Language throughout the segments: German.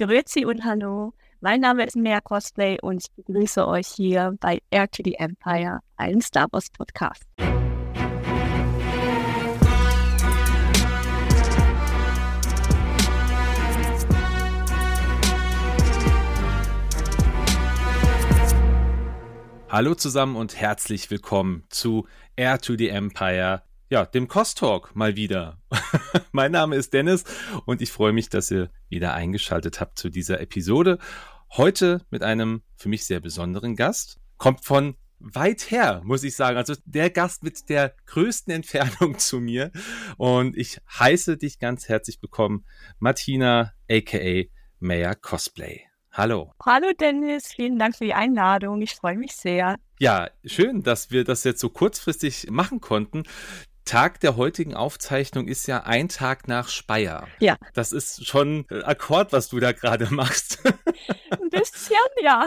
Grüezi und Hallo. Mein Name ist Mea Cosplay und ich begrüße euch hier bei Air to the Empire, einem Star Wars Podcast. Hallo zusammen und herzlich willkommen zu Air to the Empire, ja, dem Cost Talk mal wieder. mein Name ist Dennis und ich freue mich, dass ihr wieder eingeschaltet habt zu dieser Episode. Heute mit einem für mich sehr besonderen Gast. Kommt von weit her, muss ich sagen. Also der Gast mit der größten Entfernung zu mir. Und ich heiße dich ganz herzlich willkommen, Martina, aka Maya Cosplay. Hallo. Hallo Dennis, vielen Dank für die Einladung. Ich freue mich sehr. Ja, schön, dass wir das jetzt so kurzfristig machen konnten. Tag der heutigen Aufzeichnung ist ja ein Tag nach Speyer. Ja. Das ist schon Akkord, was du da gerade machst. Ein bisschen, ja.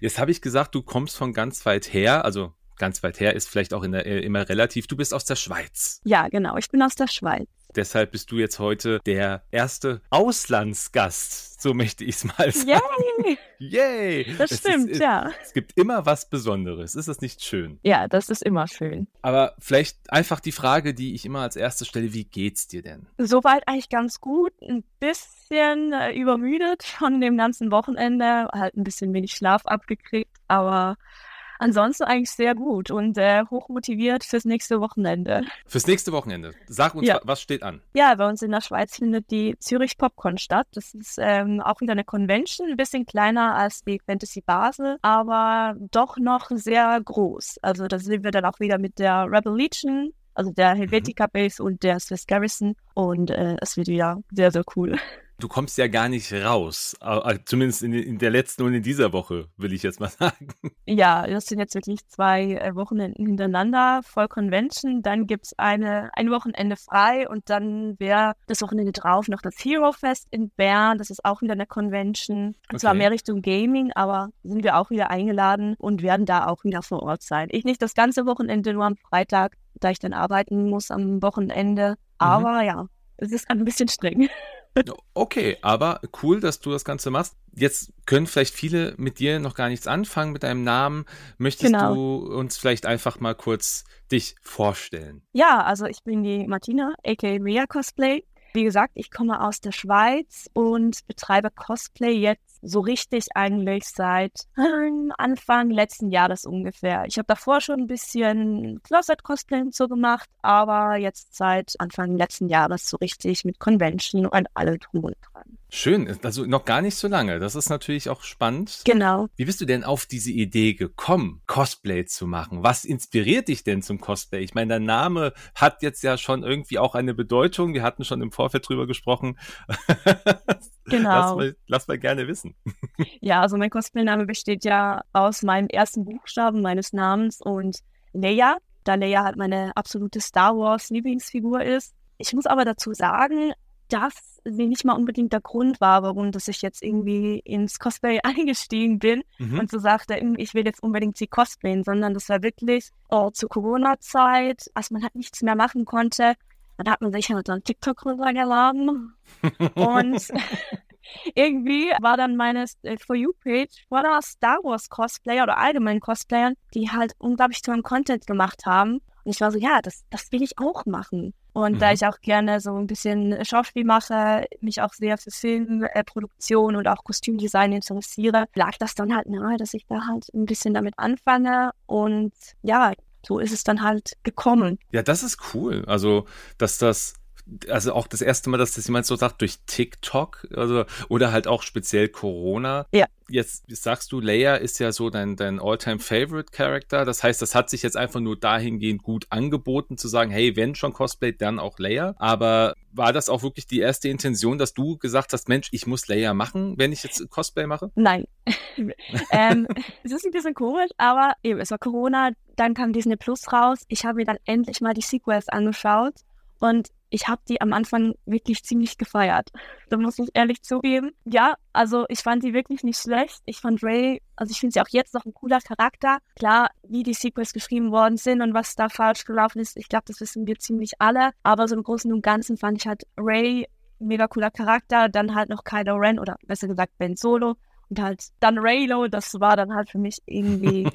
Jetzt habe ich gesagt, du kommst von ganz weit her, also ganz weit her ist vielleicht auch in der, äh, immer relativ. Du bist aus der Schweiz. Ja, genau. Ich bin aus der Schweiz. Deshalb bist du jetzt heute der erste Auslandsgast, so möchte ich es mal sagen. Yay! Yay! Das Es stimmt, ist, ja. Es gibt immer was Besonderes. Ist das nicht schön? Ja, das ist immer schön. Aber vielleicht einfach die Frage, die ich immer als erstes stelle, wie geht's dir denn? Soweit eigentlich ganz gut. Ein bisschen äh, übermüdet von dem ganzen Wochenende. Halt ein bisschen wenig Schlaf abgekriegt, aber ansonsten eigentlich sehr gut und äh, hochmotiviert fürs nächste Wochenende. Fürs nächste Wochenende. Sag uns, Ja. wa- was steht an? Ja, bei uns in der Schweiz findet die Zürich Popcorn statt. Das ist ähm, auch wieder eine Convention, ein bisschen kleiner als die Fantasy Basel, aber doch noch sehr groß. Also da sind wir dann auch wieder mit der Rebel Legion, also der Helvetica Base und der Swiss Garrison und äh, es wird wieder sehr, sehr cool. Du kommst ja gar nicht raus. Zumindest in, der letzten und in dieser Woche, will ich jetzt mal sagen. Ja, das sind jetzt wirklich zwei äh, Wochenenden hintereinander, voll Convention. Dann gibt's eine, ein Wochenende frei und dann wäre das Wochenende drauf noch das Hero Fest in Bern. Das ist auch wieder eine Convention. Und zwar Okay. mehr Richtung Gaming, aber sind wir auch wieder eingeladen und werden da auch wieder vor Ort sein. Ich nicht das ganze Wochenende, nur am Freitag, da ich dann arbeiten muss am Wochenende. Aber ja, es ist ein bisschen streng. Okay, aber cool, dass du das Ganze machst. Jetzt können vielleicht viele mit dir noch gar nichts anfangen mit deinem Namen. Möchtest Genau. du uns vielleicht einfach mal kurz dich vorstellen? Ja, also ich bin die Martina, aka Ria Cosplay. Wie gesagt, ich komme aus der Schweiz und betreibe Cosplay jetzt so richtig eigentlich seit ähm, Anfang letzten Jahres ungefähr. Ich habe davor schon ein bisschen Closet-Cosplay und so gemacht, aber jetzt seit Anfang letzten Jahres so richtig mit Convention und allem drum und dran. Schön, also noch gar nicht so lange. Das ist natürlich auch spannend. Genau. Wie bist du denn auf diese Idee gekommen, Cosplay zu machen? Was inspiriert dich denn zum Cosplay? Ich meine, dein Name hat jetzt ja schon irgendwie auch eine Bedeutung. Wir hatten schon im Vorfeld drüber gesprochen. Genau. Lass mal, lass mal gerne wissen. Ja, also mein Cosplay-Name besteht ja aus meinem ersten Buchstaben meines Namens und Leia, da Leia halt meine absolute Star Wars-Lieblingsfigur ist. Ich muss aber dazu sagen, sie nicht mal unbedingt der Grund war, warum dass ich jetzt irgendwie ins Cosplay eingestiegen bin Mhm. und so sagte, "Hm, ich will jetzt unbedingt sie cosplayen, sondern das war wirklich oh, zur Corona-Zeit, als man halt nichts mehr machen konnte. Dann hat man sich halt dann TikTok runtergeladen und irgendwie war dann meine äh, For You-Page voller Star Wars Cosplayer oder allgemein Cosplayern, die halt unglaublich tollen Content gemacht haben. Und ich war so, ja, das, das will ich auch machen. Und da Mhm. ich auch gerne so ein bisschen Schauspiel mache, mich auch sehr für Filmproduktion äh, und auch Kostümdesign interessiere, lag das dann halt nahe, dass ich da halt ein bisschen damit anfange. Und ja, so ist es dann halt gekommen. Ja, das ist cool. Also, dass das, also auch das erste Mal, dass das jemand so sagt, durch TikTok, also, oder halt auch speziell Corona. Ja. Jetzt sagst du, Leia ist ja so dein, dein All-Time-Favorite-Character. Das heißt, das hat sich jetzt einfach nur dahingehend gut angeboten, zu sagen, hey, wenn schon Cosplay, dann auch Leia. Aber war das auch wirklich die erste Intention, dass du gesagt hast, Mensch, ich muss Leia machen, wenn ich jetzt Cosplay mache? Nein. ähm, es ist ein bisschen komisch, aber eben, es war Corona, dann kam Disney Plus raus. Ich habe mir dann endlich mal die Sequels angeschaut und ich habe die am Anfang wirklich ziemlich gefeiert. Da muss ich ehrlich zugeben. Ja, also ich fand die wirklich nicht schlecht. Ich fand Ray, also ich finde sie auch jetzt noch ein cooler Charakter. Klar, wie die Sequels geschrieben worden sind und was da falsch gelaufen ist, ich glaube, das wissen wir ziemlich alle. Aber so im Großen und Ganzen fand ich halt Ray mega cooler Charakter. Dann halt noch Kylo Ren oder besser gesagt Ben Solo und halt dann Raylo. Das war dann halt für mich irgendwie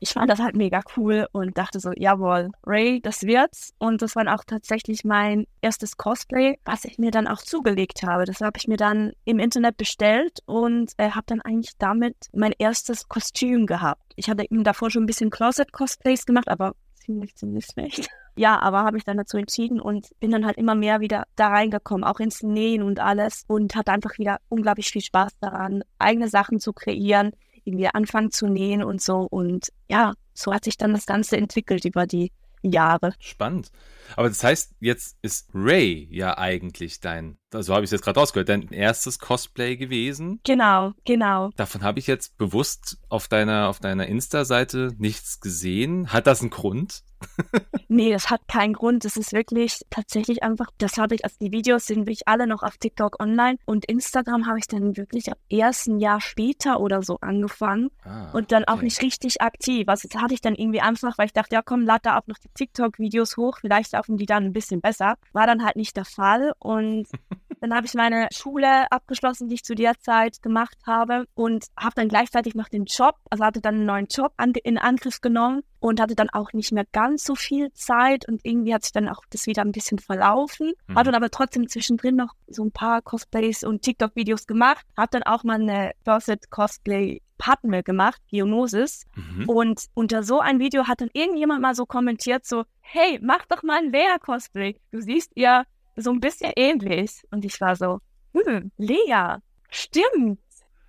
ich fand das halt mega cool und dachte so, jawohl, Ray, das wird's. Und das war auch tatsächlich mein erstes Cosplay, was ich mir dann auch zugelegt habe. Das habe ich mir dann im Internet bestellt und äh, habe dann eigentlich damit mein erstes Kostüm gehabt. Ich hatte eben davor schon ein bisschen Closet-Cosplays gemacht, aber ziemlich, ziemlich schlecht. Ja, aber habe ich dann dazu entschieden und bin dann halt immer mehr wieder da reingekommen, auch ins Nähen und alles und hatte einfach wieder unglaublich viel Spaß daran, eigene Sachen zu kreieren, irgendwie anfangen zu nähen und so. Und ja, so hat sich dann das Ganze entwickelt über die Jahre. Spannend. Aber das heißt, jetzt ist Ray ja eigentlich dein, so habe ich es jetzt gerade rausgehört, dein erstes Cosplay gewesen. Genau, genau. Davon habe ich jetzt bewusst auf deiner, auf deiner Insta-Seite nichts gesehen. Hat das einen Grund? nee, das hat keinen Grund. Das ist wirklich tatsächlich einfach, das habe ich, also die Videos sind wirklich alle noch auf TikTok online und Instagram habe ich dann wirklich ab ersten Jahr später oder so angefangen ah, und dann okay. auch nicht richtig aktiv. Also das hatte ich dann irgendwie einfach, weil ich dachte, ja komm, lad da auch noch die TikTok-Videos hoch, vielleicht laufen die dann ein bisschen besser. War dann halt nicht der Fall und dann habe ich meine Schule abgeschlossen, die ich zu der Zeit gemacht habe und habe dann gleichzeitig noch den Job, also hatte dann einen neuen Job an, in Angriff genommen und hatte dann auch nicht mehr ganz so viel Zeit und irgendwie hat sich dann auch das wieder ein bisschen verlaufen. Mhm. Habe dann aber trotzdem zwischendrin noch so ein paar Cosplays und TikTok-Videos gemacht. Habe dann auch mal eine Closet Cosplay Padme gemacht, Geonosis. Mhm. Und unter so ein Video hat dann irgendjemand mal so kommentiert, so, hey, mach doch mal ein Lea-Cosplay. Du siehst ihr so ein bisschen ähnlich. Und ich war so, hm, Lea, stimmt.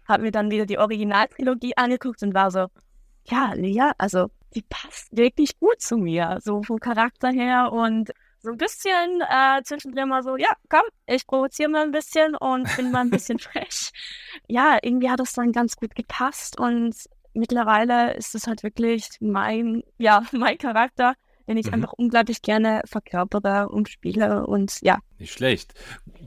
Hab mir dann wieder die Originaltrilogie angeguckt und war so, ja, Lea, also die passt wirklich gut zu mir, so vom Charakter her und so ein bisschen äh, zwischendrin mal so, ja, komm, ich provoziere mal ein bisschen und bin mal ein bisschen frech. Ja, irgendwie hat das dann ganz gut gepasst und mittlerweile ist es halt wirklich mein, ja, mein Charakter den ich mhm. einfach unglaublich gerne verkörpere und spiele und ja. Nicht schlecht.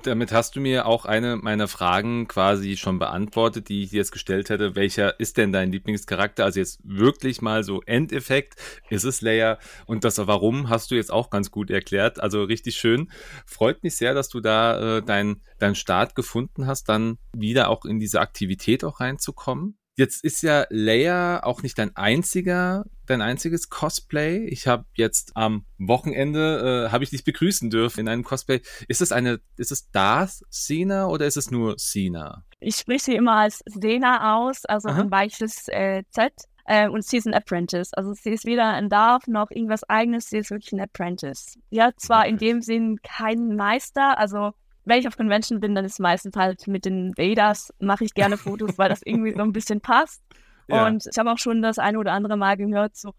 Damit hast du mir auch eine meiner Fragen quasi schon beantwortet, die ich dir jetzt gestellt hätte. Welcher ist denn dein Lieblingscharakter? Also jetzt wirklich mal so Endeffekt. Ist es Leia? Und das Warum hast du jetzt auch ganz gut erklärt. Also richtig schön. Freut mich sehr, dass du da äh, deinen dein Start gefunden hast, dann wieder auch in diese Aktivität auch reinzukommen. Jetzt ist ja Leia auch nicht dein einziger, dein einziges Cosplay. Ich habe jetzt am Wochenende äh, habe ich dich begrüßen dürfen in einem Cosplay. Ist es eine, ist es Darth Cena oder ist es nur Cena? Ich spreche sie immer als Sena aus, also Aha. ein weiches äh, Z. Äh, und sie ist ein Apprentice. Also sie ist weder ein Darth noch irgendwas eigenes, sie ist wirklich ein Apprentice. Hat zwar okay. in dem Sinn keinen Meister, also wenn ich auf Convention bin, dann ist meistens halt mit den Vaders, mache ich gerne Fotos, weil das irgendwie so ein bisschen passt. Ja. Und ich habe auch schon das eine oder andere Mal gehört, so,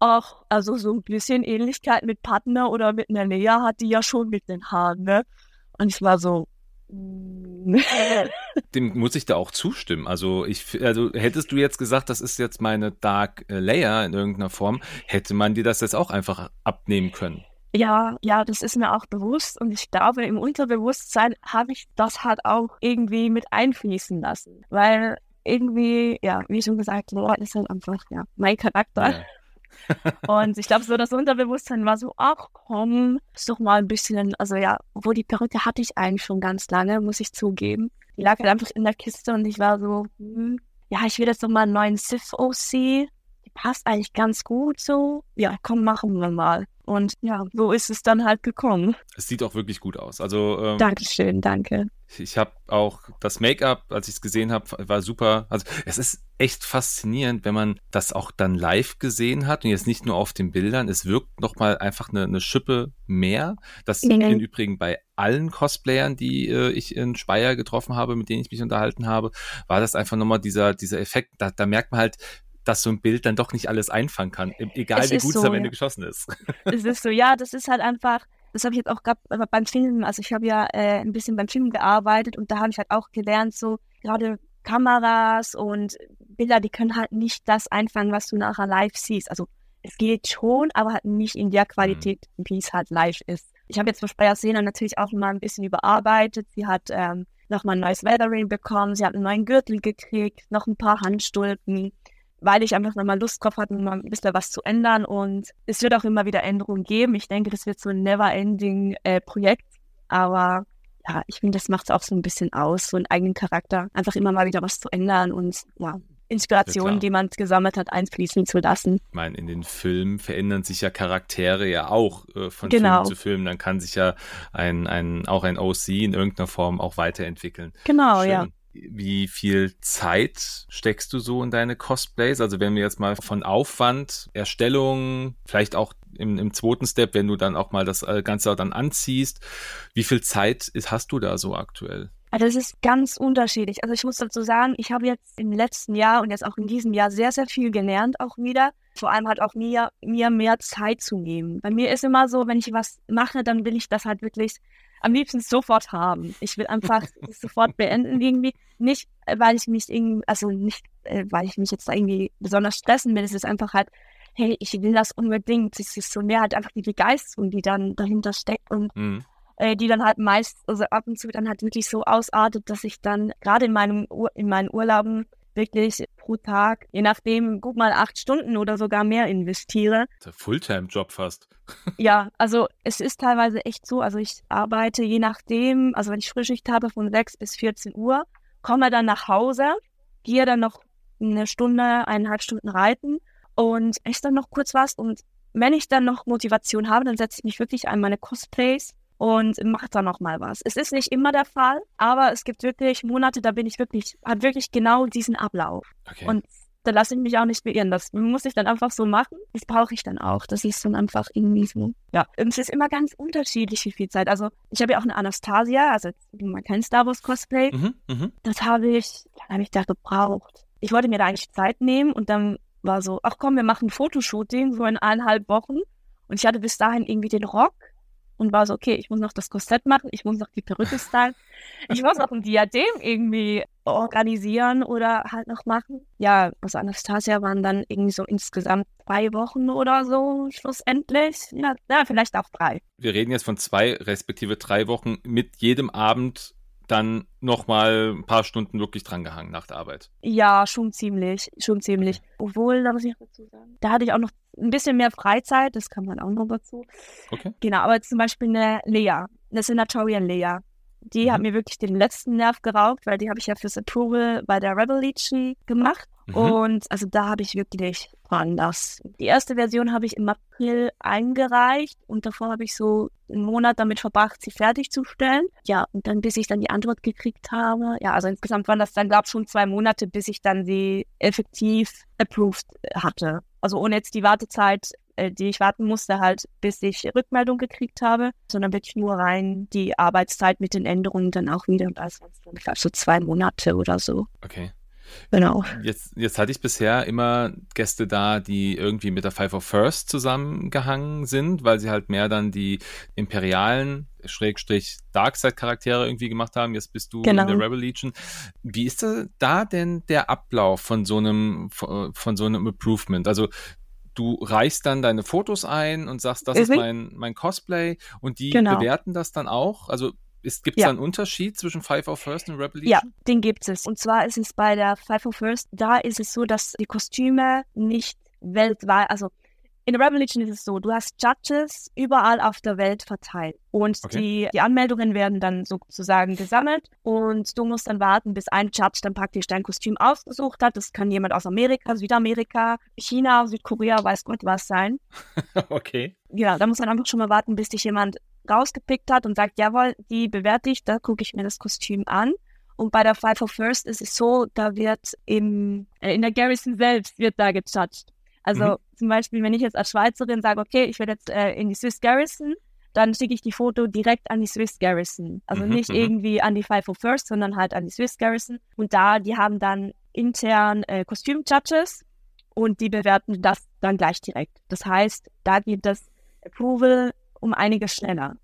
ach, also so ein bisschen Ähnlichkeit mit Partner oder mit einer Lea hat die ja schon mit den Haaren, ne? Und ich war so, mm. dem muss ich da auch zustimmen. Also ich, also hättest du jetzt gesagt, das ist jetzt meine Dark Layer in irgendeiner Form, hätte man dir das jetzt auch einfach abnehmen können. Ja, ja, das ist mir auch bewusst und ich glaube, im Unterbewusstsein habe ich das halt auch irgendwie mit einfließen lassen, weil irgendwie, ja, wie schon gesagt, Lore ist halt einfach, ja, mein Charakter. Ja. und ich glaube, so das Unterbewusstsein war so, ach komm, ist doch mal ein bisschen, also ja, obwohl die Perücke hatte ich eigentlich schon ganz lange, muss ich zugeben. Die lag halt einfach in der Kiste und ich war so, hm, ja, ich will jetzt noch mal einen neuen Sith OC. Die passt eigentlich ganz gut so. Ja, komm, machen wir mal. Und ja, so ist es dann halt gekommen. Es sieht auch wirklich gut aus. Also ähm, Dankeschön, danke. Ich habe auch das Make-up, als ich es gesehen habe, war super. Also es ist echt faszinierend, wenn man das auch dann live gesehen hat und jetzt nicht nur auf den Bildern. Es wirkt nochmal einfach eine, eine Schippe mehr. Das mhm. im Übrigen bei allen Cosplayern, die äh, ich in Speyer getroffen habe, mit denen ich mich unterhalten habe, war das einfach nochmal dieser, dieser Effekt. Da, da merkt man halt, dass so ein Bild dann doch nicht alles einfangen kann, egal es wie gut so, es am Ende ja. geschossen ist. Es ist so, ja, das ist halt einfach, das habe ich jetzt auch gerade beim Filmen, also ich habe ja äh, ein bisschen beim Filmen gearbeitet und da habe ich halt auch gelernt, so gerade Kameras und Bilder, die können halt nicht das einfangen, was du nachher live siehst. Also es geht schon, aber halt nicht in der Qualität, mhm. wie es halt live ist. Ich habe jetzt für Speyer Sena natürlich auch mal ein bisschen überarbeitet. Sie hat ähm, nochmal ein neues Weathering bekommen, sie hat einen neuen Gürtel gekriegt, noch ein paar Handstulpen weil ich einfach nochmal Lust drauf hatte, mal ein bisschen was zu ändern. Und es wird auch immer wieder Änderungen geben. Ich denke, das wird so ein never-ending äh. Aber ja, ich finde, das macht es auch so ein bisschen aus, so einen eigenen Charakter. Einfach immer mal wieder was zu ändern und ja, Inspirationen, ja, die man gesammelt hat, einfließen zu lassen. Ich meine, in den Filmen verändern sich ja Charaktere ja auch äh, von genau. Film zu Film. Dann kann sich ja ein, ein, auch ein OC in irgendeiner Form auch weiterentwickeln. Genau, Schön. ja. Wie viel Zeit steckst du so in deine Cosplays? Also wenn wir jetzt mal von Aufwand, Erstellung, vielleicht auch im, im zweiten Step, wenn du dann auch mal das äh, Ganze dann anziehst, wie viel Zeit ist, hast du da so aktuell? Also das ist ganz unterschiedlich. Also ich muss dazu sagen, ich habe jetzt im letzten Jahr und jetzt auch in diesem Jahr sehr, sehr viel gelernt auch wieder. Vor allem halt auch mir, mir mehr Zeit zu nehmen. Bei mir ist immer so, wenn ich was mache, dann will ich das halt wirklich am liebsten sofort haben. Ich will einfach sofort beenden irgendwie. Nicht, weil ich mich irgendwie, also nicht, äh, weil ich mich jetzt da irgendwie besonders stressen will. Es ist einfach halt, hey, ich will das unbedingt. Es ist so mehr halt einfach die Begeisterung, die dann dahinter steckt und mhm äh, die dann halt meist, also ab und zu dann halt wirklich so ausartet, dass ich dann gerade in meinem Ur in meinen Urlauben wirklich pro Tag, je nachdem, gut mal acht Stunden oder sogar mehr investiere. Der Fulltime-Job fast. ja, also es ist teilweise echt so, also ich arbeite je nachdem, also wenn ich Frühschicht habe von 6 bis 14 Uhr, komme dann nach Hause, gehe dann noch eine Stunde, eineinhalb Stunden reiten und esse dann noch kurz was und wenn ich dann noch Motivation habe, dann setze ich mich wirklich an meine Cosplays und macht dann noch mal was. Es ist nicht immer der Fall, aber es gibt wirklich Monate, da bin ich wirklich, hat wirklich genau diesen Ablauf. Okay. Und da lasse ich mich auch nicht beirren. Das muss ich dann einfach so machen. Das brauche ich dann auch. Das ist dann einfach irgendwie so. Ja, und es ist immer ganz unterschiedlich, wie viel Zeit. Also ich habe ja auch eine Anastasia, also man kennt Star Wars Cosplay. Mhm, mh. Das habe ich, dann habe ich da gebraucht. Ich wollte mir da eigentlich Zeit nehmen und dann war so, ach komm, wir machen ein Fotoshooting so in eineinhalb Wochen. Und ich hatte bis dahin irgendwie den Rock und war so, okay, ich muss noch das Korsett machen, ich muss noch die Perücke stylen, ich muss noch ein Diadem irgendwie organisieren oder halt noch machen. Ja, also Anastasia waren dann irgendwie so insgesamt zwei Wochen oder so schlussendlich. Ja, ja, vielleicht auch drei. Wir reden jetzt von zwei respektive drei Wochen mit jedem Abend dann nochmal ein paar Stunden wirklich drangehangen nach der Arbeit. Ja, schon ziemlich, schon ziemlich. Obwohl, da muss ich dazu sagen, da hatte ich auch noch ein bisschen mehr Freizeit, das kann man auch noch dazu. Okay. Genau, aber zum Beispiel eine Lea, eine Senatorian Lea. Die mhm. hat mir wirklich den letzten Nerv geraubt, weil die habe ich ja fürs Approval bei der Revolution gemacht. Mhm. Und also da habe ich wirklich anders. Die erste Version habe ich im April eingereicht und davor habe ich so einen Monat damit verbracht, sie fertigzustellen. Ja, und dann bis ich dann die Antwort gekriegt habe. Ja, also insgesamt waren das dann, glaube ich, schon zwei Monate, bis ich dann sie effektiv approved hatte. Also ohne jetzt die Wartezeit äh, die ich warten musste, halt, bis ich Rückmeldung gekriegt habe, sondern wirklich nur rein die Arbeitszeit mit den Änderungen dann auch wieder. Und das waren so zwei Monate oder so. Okay. Genau. Jetzt, jetzt hatte ich bisher immer Gäste da, die irgendwie mit der Five of First zusammengehangen sind, weil sie halt mehr dann die imperialen Schrägstrich Darkseid-Charaktere irgendwie gemacht haben. Jetzt bist du genau. in der Rebel Legion. Wie ist da denn der Ablauf von so einem, von so einem Improvement? Also du reichst dann deine Fotos ein und sagst, das mhm. ist mein, mein Cosplay und die genau. bewerten das dann auch. Also Gibt es ja. da einen Unterschied zwischen Five of First und Rebel Ja, den gibt es. Und zwar ist es bei der Five of First, da ist es so, dass die Kostüme nicht weltweit, also in der Revolution ist es so, du hast Judges überall auf der Welt verteilt und okay. die, die Anmeldungen werden dann sozusagen gesammelt und du musst dann warten, bis ein Judge dann praktisch dein Kostüm ausgesucht hat. Das kann jemand aus Amerika, Südamerika, China, Südkorea, weiß Gott was sein. okay. Ja, da muss man einfach schon mal warten, bis dich jemand rausgepickt hat und sagt, jawohl, die bewerte ich, da gucke ich mir das Kostüm an. Und bei der Five of First ist es so, da wird im, äh, in der Garrison selbst wird da gejudged. Also mhm. zum Beispiel, wenn ich jetzt als Schweizerin sage, okay, ich werde jetzt äh, in die Swiss Garrison, dann schicke ich die Foto direkt an die Swiss Garrison. Also mhm, nicht mhm. irgendwie an die Five of First, sondern halt an die Swiss Garrison. Und da, die haben dann intern äh, Kostüm-Judges und die bewerten das dann gleich direkt. Das heißt, da geht das Approval um einiges schneller,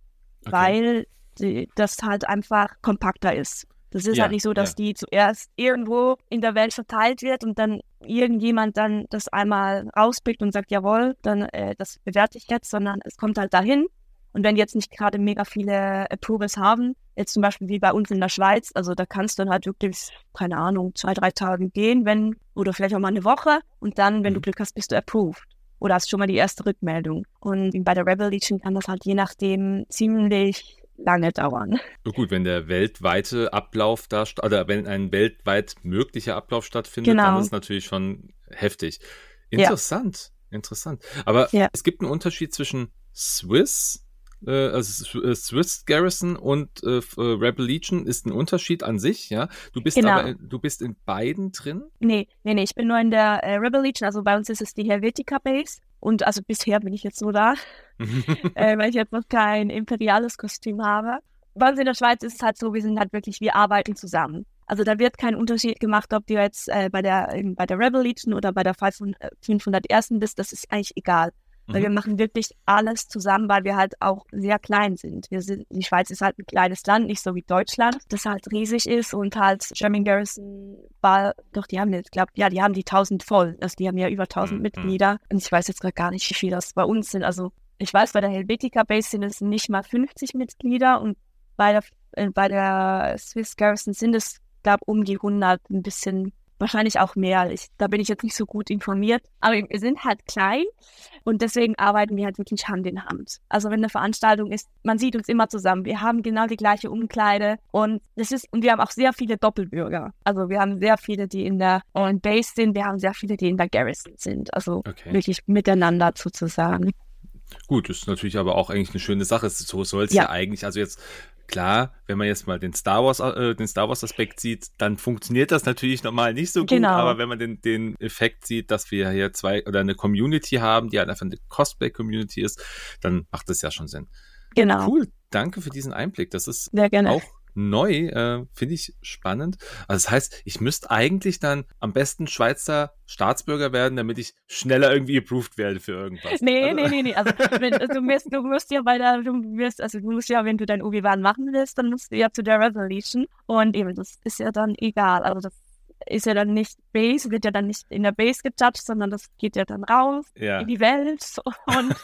okay. weil die, das halt einfach kompakter ist. Das ist ja, halt nicht so, dass ja. die zuerst irgendwo in der Welt verteilt wird und dann irgendjemand dann das einmal rauspickt und sagt, jawohl, dann äh, das bewerte ich jetzt, sondern es kommt halt dahin. Und wenn jetzt nicht gerade mega viele Approvals haben, jetzt zum Beispiel wie bei uns in der Schweiz, also da kannst du dann halt wirklich, keine Ahnung, zwei, drei Tage gehen, wenn, oder vielleicht auch mal eine Woche und dann, wenn mhm. du Glück hast, bist du approved oder hast schon mal die erste Rückmeldung. Und bei der Rebel Legion kann das halt je nachdem ziemlich lange dauern. So gut, wenn der weltweite Ablauf da, oder wenn ein weltweit möglicher Ablauf stattfindet, genau. dann ist es natürlich schon heftig. Interessant, ja. interessant. Aber ja. es gibt einen Unterschied zwischen Swiss äh, also äh, Swiss Garrison und äh, äh, Rebel Legion ist ein Unterschied an sich, ja. Du bist genau. aber du bist in beiden drin? Nee, nee, nee, ich bin nur in der äh, Rebel Legion, also bei uns ist es die Helvetica Base und also bisher bin ich jetzt nur da, weil ich jetzt noch kein imperiales Kostüm habe. Bei uns in der Schweiz ist es halt so, wir sind halt wirklich, wir arbeiten zusammen. Also da wird kein Unterschied gemacht, ob du jetzt äh, bei der bei der Rebel Legion oder bei der 501. bist, das ist eigentlich egal. Weil mhm. wir machen wirklich alles zusammen, weil wir halt auch sehr klein sind. Wir sind. Die Schweiz ist halt ein kleines Land, nicht so wie Deutschland, das halt riesig ist und halt German Garrison war, doch, die haben jetzt, glaube ja, die haben die 1000 voll. Also die haben ja über 1000 mhm. Mitglieder. Und ich weiß jetzt gerade gar nicht, wie viel das bei uns sind. Also ich weiß, bei der Helvetica Base sind es nicht mal 50 Mitglieder und bei der, äh, bei der Swiss Garrison sind es, glaube um die 100, ein bisschen wahrscheinlich auch mehr. Ich, da bin ich jetzt nicht so gut informiert. Aber wir sind halt klein und deswegen arbeiten wir halt wirklich Hand in Hand. Also wenn eine Veranstaltung ist, man sieht uns immer zusammen. Wir haben genau die gleiche Umkleide und das ist, und wir haben auch sehr viele Doppelbürger. Also wir haben sehr viele, die in der On Base sind. Wir haben sehr viele, die in der Garrison sind. Also okay. wirklich miteinander sozusagen. Gut, das ist natürlich aber auch eigentlich eine schöne Sache. So soll es ja. ja eigentlich, also jetzt Klar, wenn man jetzt mal den Star Wars, äh, den Star Wars Aspekt sieht, dann funktioniert das natürlich normal nicht so gut. Genau. Aber wenn man den, den Effekt sieht, dass wir hier zwei oder eine Community haben, die halt einfach eine Cosplay Community ist, dann macht das ja schon Sinn. Genau. Cool. Danke für diesen Einblick. Das ist auch neu, äh, finde ich spannend. Also das heißt, ich müsste eigentlich dann am besten Schweizer Staatsbürger werden, damit ich schneller irgendwie approved werde für irgendwas. Nee, also, nee, nee, nee. Also wenn, du, musst, du musst ja bei der, du wirst, also du musst ja, wenn du dein UB-Bahn machen willst, dann musst du ja zu der Resolution und eben, das ist ja dann egal. Also das ist ja dann nicht Base, wird ja dann nicht in der Base gejudged, sondern das geht ja dann raus ja. in die Welt und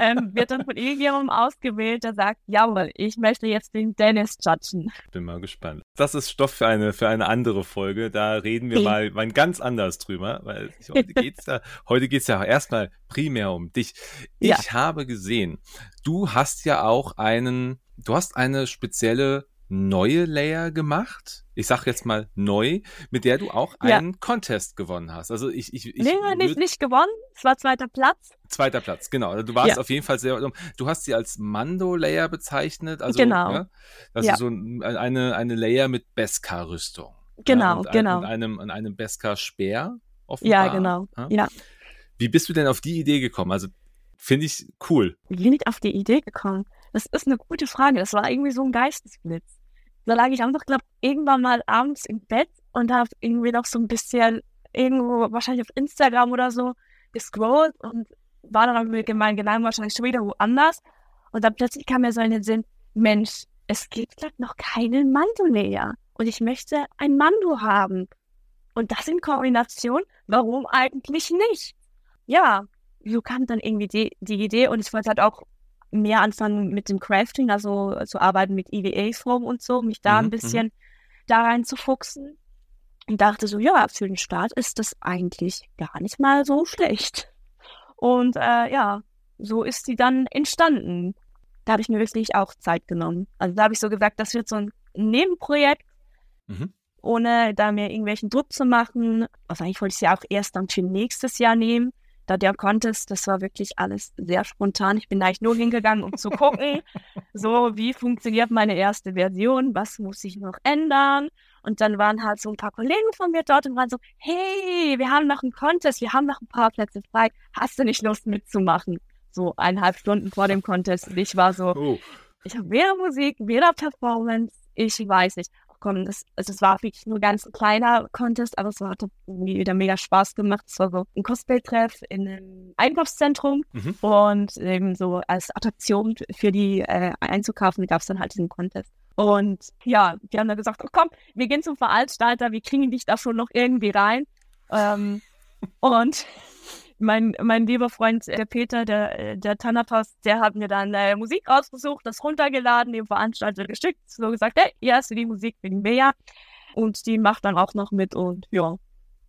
ähm, wird dann von irgendjemandem ausgewählt, der sagt, jawohl, ich möchte jetzt den Dennis judgen. Bin mal gespannt. Das ist Stoff für eine, für eine andere Folge. Da reden wir mal, mal ganz anders drüber, weil heute geht's ja, heute geht's ja erstmal primär um dich. Ich ja. habe gesehen, du hast ja auch einen, du hast eine spezielle neue Layer gemacht. Ich sag jetzt mal neu, mit der du auch ja. einen Contest gewonnen hast. Also ich, ich, ich nee, nicht, nicht gewonnen. Es war zweiter Platz. Zweiter Platz, genau. Also du warst ja. auf jeden Fall sehr. Du hast sie als Mando Layer bezeichnet. Also, genau. Ja, also ja. so eine, eine Layer mit Beskar-Rüstung. Genau, ja, genau. Und einem, und einem Beskar-Speer. Ja, genau. Ja. Wie bist du denn auf die Idee gekommen? Also finde ich cool. Wie bin ich auf die Idee gekommen? Das ist eine gute Frage. Das war irgendwie so ein Geistesblitz. Da lag ich einfach, glaube irgendwann mal abends im Bett und habe irgendwie noch so ein bisschen irgendwo, wahrscheinlich auf Instagram oder so, gescrollt und war dann mit meinen Gedanken wahrscheinlich schon wieder woanders. Und dann plötzlich kam mir so in den Sinn, Mensch, es gibt gerade noch keinen Mando näher. Und ich möchte ein Mando haben. Und das in Kombination, warum eigentlich nicht? Ja, so kam dann irgendwie die, die Idee und ich wollte halt auch mehr anfangen mit dem Crafting, also zu arbeiten mit EVA-Form und so, mich da mhm, ein mhm. bisschen mhm. da reinzufuchsen. Und dachte so, ja, für den Start ist das eigentlich gar nicht mal so schlecht. Und äh, ja, so ist sie dann entstanden. Da habe ich mir wirklich auch Zeit genommen. Also da habe ich so gesagt, das wird so ein Nebenprojekt, mhm. ohne da mir irgendwelchen Druck zu machen. Also eigentlich wollte ich sie auch erst dann für nächstes Jahr nehmen da der Contest, das war wirklich alles sehr spontan. Ich bin da eigentlich nur hingegangen, um zu gucken, so wie funktioniert meine erste Version, was muss ich noch ändern. Und dann waren halt so ein paar Kollegen von mir dort und waren so, hey, wir haben noch einen Contest, wir haben noch ein paar Plätze frei, hast du nicht Lust mitzumachen? So eineinhalb Stunden vor dem Contest. Und ich war so, oh. ich habe weder Musik, weder Performance, ich weiß nicht kommen. Das, also es war wirklich nur ganz ein kleiner Contest, aber es hat irgendwie wieder mega Spaß gemacht. Es war so ein Cosplay-Treff in einem Einkaufszentrum mhm. und eben so als Attraktion für die äh, einzukaufen gab es dann halt diesen Contest. Und ja, die haben dann gesagt, oh komm, wir gehen zum Veranstalter, wir kriegen dich da schon noch irgendwie rein. Ähm, und mein, mein lieber Freund, der Peter, der, der Thanatos, der hat mir dann äh, Musik rausgesucht, das runtergeladen, dem Veranstalter geschickt, so gesagt, hey, hier hast du die Musik wegen Bea. Und die macht dann auch noch mit und ja,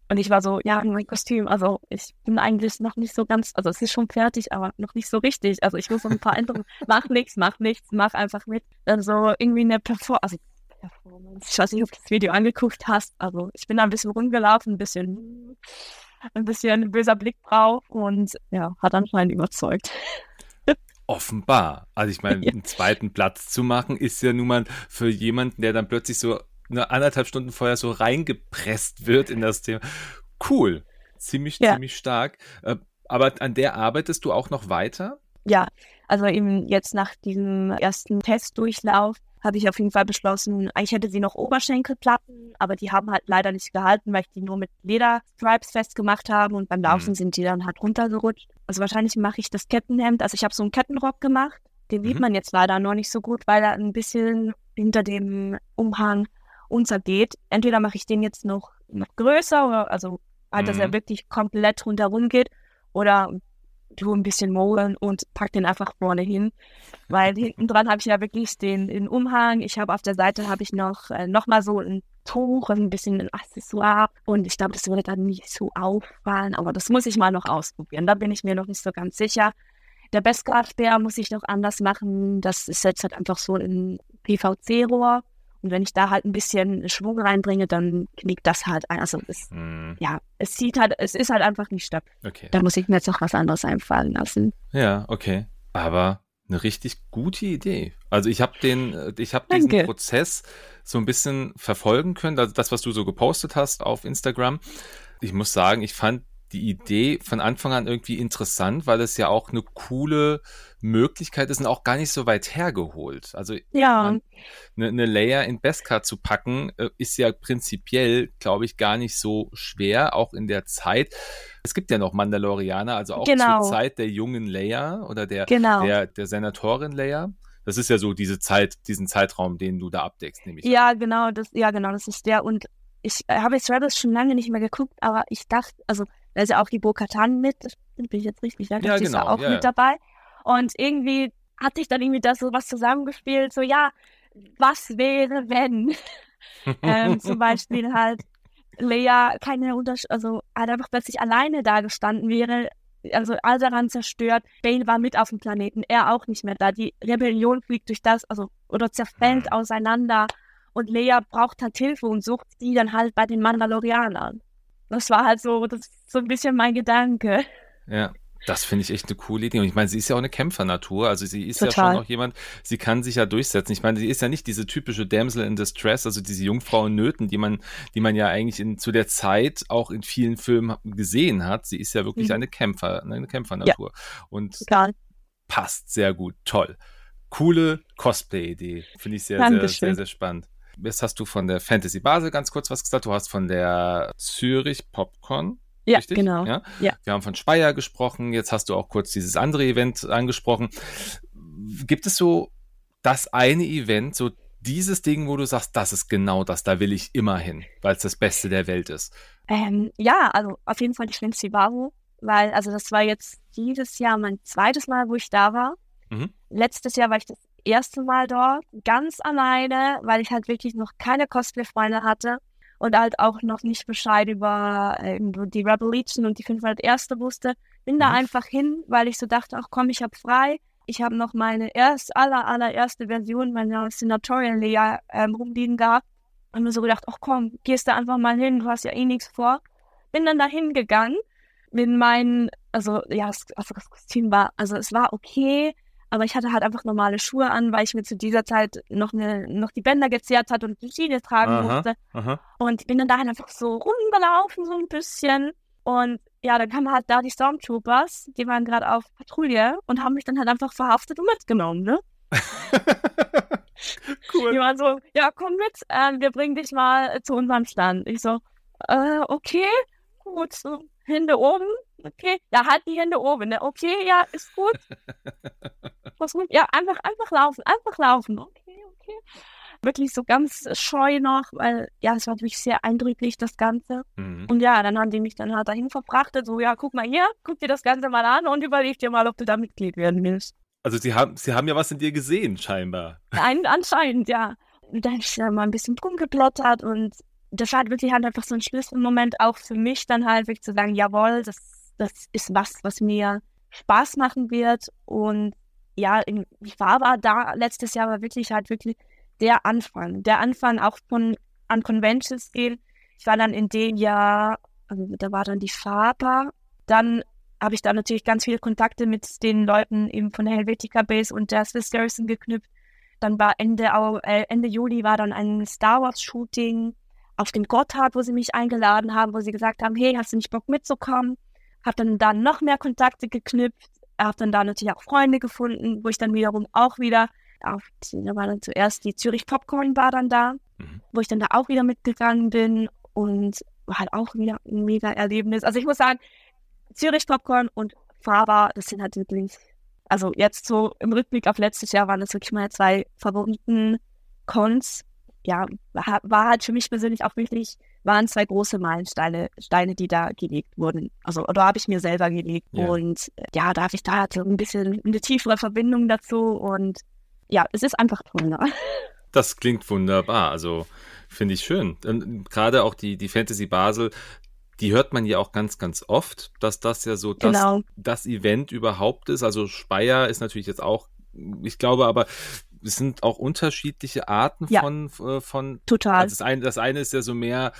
Und ich war so, ja, mein Kostüm, also ich bin eigentlich noch nicht so ganz, also es ist schon fertig, aber noch nicht so richtig. Also ich muss noch ein paar Änderungen, mach nichts, mach nichts, mach einfach mit. Dann so irgendwie eine Performance, also Performance, ich weiß nicht, ob du das Video angeguckt hast, also ich bin da ein bisschen rumgelaufen, ein bisschen, ein bisschen böser Blick drauf und ja, hat anscheinend überzeugt. Offenbar. Also ich meine, einen zweiten Platz zu machen, ist ja nun mal für jemanden, der dann plötzlich so eine anderthalb Stunden vorher so reingepresst wird in das Thema. Cool. Ziemlich, ja. ziemlich stark. Äh, aber an der arbeitest du auch noch weiter? Ja, also eben jetzt nach diesem ersten Testdurchlauf habe ich auf jeden Fall beschlossen, eigentlich hätte sie noch Oberschenkelplatten, aber die haben halt leider nicht gehalten, weil ich die nur mit Lederstripes festgemacht habe und beim Laufen mhm. sind die dann halt runtergerutscht. Also wahrscheinlich mache ich das Kettenhemd, also ich habe so einen Kettenrock gemacht, den mhm. sieht man jetzt leider noch nicht so gut, weil er ein bisschen hinter dem Umhang untergeht. Entweder mache ich den jetzt noch, noch größer, oder, also halt, mhm. dass er mhm. wirklich komplett rundherum geht, oder du ein bisschen mogeln und pack den einfach vorne hin. Weil hinten dran habe ich ja wirklich den, den Umhang. Ich habe auf der Seite habe ich noch, äh, noch mal so ein Tuch, ein bisschen ein Accessoire. Und ich glaube, das würde dann nicht so auffallen. Aber das muss ich mal noch ausprobieren. Da bin ich mir noch nicht so ganz sicher. Der Bestgrad-Bär muss ich noch anders machen. Das ist jetzt halt einfach so ein PVC-Rohr. Und wenn ich da halt ein bisschen Schwung reinbringe, dann knickt das halt ein. Also es, mm. ja, es sieht halt, es ist halt einfach nicht statt. Okay. Da muss ich mir jetzt noch was anderes einfallen lassen. Ja, okay. Aber eine richtig gute Idee. Also ich habe den, ich habe diesen Prozess so ein bisschen verfolgen können. Also das, was du so gepostet hast auf Instagram. Ich muss sagen, ich fand die Idee von Anfang an irgendwie interessant, weil es ja auch eine coole Möglichkeit ist und auch gar nicht so weit hergeholt. Also ja. Man, eine, eine Layer in Beskar zu packen, äh, ist ja prinzipiell, glaube ich, gar nicht so schwer, auch in der Zeit. Es gibt ja noch Mandalorianer, also auch genau. zur Zeit der jungen Leia oder der, genau. der, der Senatorin Leia. Das ist ja so diese Zeit, diesen Zeitraum, den du da abdeckst, nämlich. Ja, genau, das, ja, genau, das ist der. Und ich äh, habe jetzt Rebels schon lange nicht mehr geguckt, aber ich dachte, also da ist ja auch die Bo-Katan mit, bin ich jetzt richtig, ja, ja genau, ist ja auch ja, mit dabei. Und irgendwie hatte ich dann irgendwie da so was zusammengespielt, so ja, was wäre, wenn ähm, zum Beispiel halt Lea keine Unterschied, also halt einfach plötzlich alleine da gestanden wäre, also Alderan zerstört, Bale war mit auf dem Planeten, er auch nicht mehr da, die Rebellion fliegt durch das, also oder zerfällt mhm. auseinander und Lea braucht halt Hilfe und sucht die dann halt bei den Mandalorianern. Das war halt so, das so ein bisschen mein Gedanke. Ja. Das finde ich echt eine coole Idee. Und ich meine, sie ist ja auch eine Kämpfernatur. Also sie ist Total. ja schon noch jemand, sie kann sich ja durchsetzen. Ich meine, sie ist ja nicht diese typische Damsel in Distress, also diese Jungfrau in Nöten, die man, die man ja eigentlich in, zu der Zeit auch in vielen Filmen gesehen hat. Sie ist ja wirklich mhm. eine Kämpfer, eine Kämpfernatur. Ja. Und Total. passt sehr gut. Toll. Coole Cosplay-Idee. Finde ich sehr, sehr, sehr, sehr spannend. Jetzt hast du von der Fantasy Basel ganz kurz was gesagt. Du hast von der Zürich Popcorn ja, Richtig? genau. Ja? ja? Wir haben von Speyer gesprochen, jetzt hast du auch kurz dieses andere Event angesprochen. Gibt es so das eine Event, so dieses Ding, wo du sagst, das ist genau das, da will ich immer hin, weil es das Beste der Welt ist? Ähm, ja, also auf jeden Fall die Schwänze Vivaro, weil also das war jetzt dieses Jahr mein zweites Mal, wo ich da war. Mhm. Letztes Jahr war ich das erste Mal dort, ganz alleine, weil ich halt wirklich noch keine Cosplay-Freunde hatte und halt auch noch nicht Bescheid über äh, die Rebel Legion und die 501. wusste. Bin da mhm. einfach hin, weil ich so dachte, ach komm, ich hab frei. Ich habe noch meine erst, aller, allererste Version meiner Senatorial Lea ähm, rumliegen gehabt. Und mir so gedacht, ach komm, gehst da einfach mal hin, du hast ja eh nichts vor. Bin dann da hingegangen mit meinen, also ja, also das Kostüm war, also es war okay, aber ich hatte halt einfach normale Schuhe an, weil ich mir zu dieser Zeit noch, eine, noch die Bänder gezerrt hatte und die Schiene tragen aha, musste. Aha. Und bin dann dahin einfach so rumgelaufen, so ein bisschen. Und ja, dann kamen halt da die Stormtroopers, die waren gerade auf Patrouille und haben mich dann halt einfach verhaftet und mitgenommen, ne? cool. Die waren so, ja, komm mit, äh, wir bringen dich mal zu unserem Stand. Ich so, äh, okay, gut, so, Hände oben, okay, ja, halt die Hände oben, ne? okay, ja, ist gut. Was gut? Ja, einfach, einfach laufen, einfach laufen, okay, okay. Wirklich so ganz scheu noch, weil, ja, es war wirklich sehr eindrücklich, das Ganze. Mhm. Und ja, dann haben die mich dann halt dahin verbrachtet, so, ja, guck mal hier, guck dir das Ganze mal an und überleg dir mal, ob du da Mitglied werden willst. Also sie haben, sie haben ja was in dir gesehen, scheinbar. Nein, anscheinend, ja. Und dann ist ich dann mal ein bisschen rumgeplottert und das war wirklich halt einfach so ein Schlüsselmoment auch für mich dann halt wirklich zu sagen, jawohl, das, das ist was, was mir Spaß machen wird. Und ja, ich war aber da letztes Jahr war wirklich halt wirklich der Anfang. Der Anfang auch von an Conventions gehen. Ich war dann in dem Jahr, also da war dann die Faber. Dann habe ich da natürlich ganz viele Kontakte mit den Leuten eben von der Helvetica Base und der Swiss Garrison geknüpft. Dann war Ende, äh, Ende Juli war dann ein Star Wars Shooting auf dem Gotthard, wo sie mich eingeladen haben, wo sie gesagt haben, hey, hast du nicht Bock mitzukommen? Hab dann da noch mehr Kontakte geknüpft, habe dann da natürlich auch Freunde gefunden, wo ich dann wiederum auch wieder auf, da war dann zuerst die Zürich Popcorn war dann da, mhm. wo ich dann da auch wieder mitgegangen bin und war halt auch wieder ein mega Erlebnis. Also ich muss sagen, Zürich Popcorn und Faber, das sind halt wirklich, also jetzt so im Rückblick auf letztes Jahr waren das wirklich meine zwei Favoriten Cons. Ja, war, halt für mich persönlich auch wirklich, waren zwei große Meilensteine, Steine, die da gelegt wurden. Also, oder habe ich mir selber gelegt. Ja. Und ja, da habe ich da halt ein bisschen eine tiefere Verbindung dazu und ja, es ist einfach toll. Ne? Das klingt wunderbar. Also finde ich schön. Gerade auch die, die Fantasy Basel, die hört man ja auch ganz, ganz oft, dass das ja so das, genau. das Event überhaupt ist. Also Speyer ist natürlich jetzt auch, ich glaube aber, es sind auch unterschiedliche Arten ja. von, äh, von. Total. Also das, eine, das eine ist ja so mehr,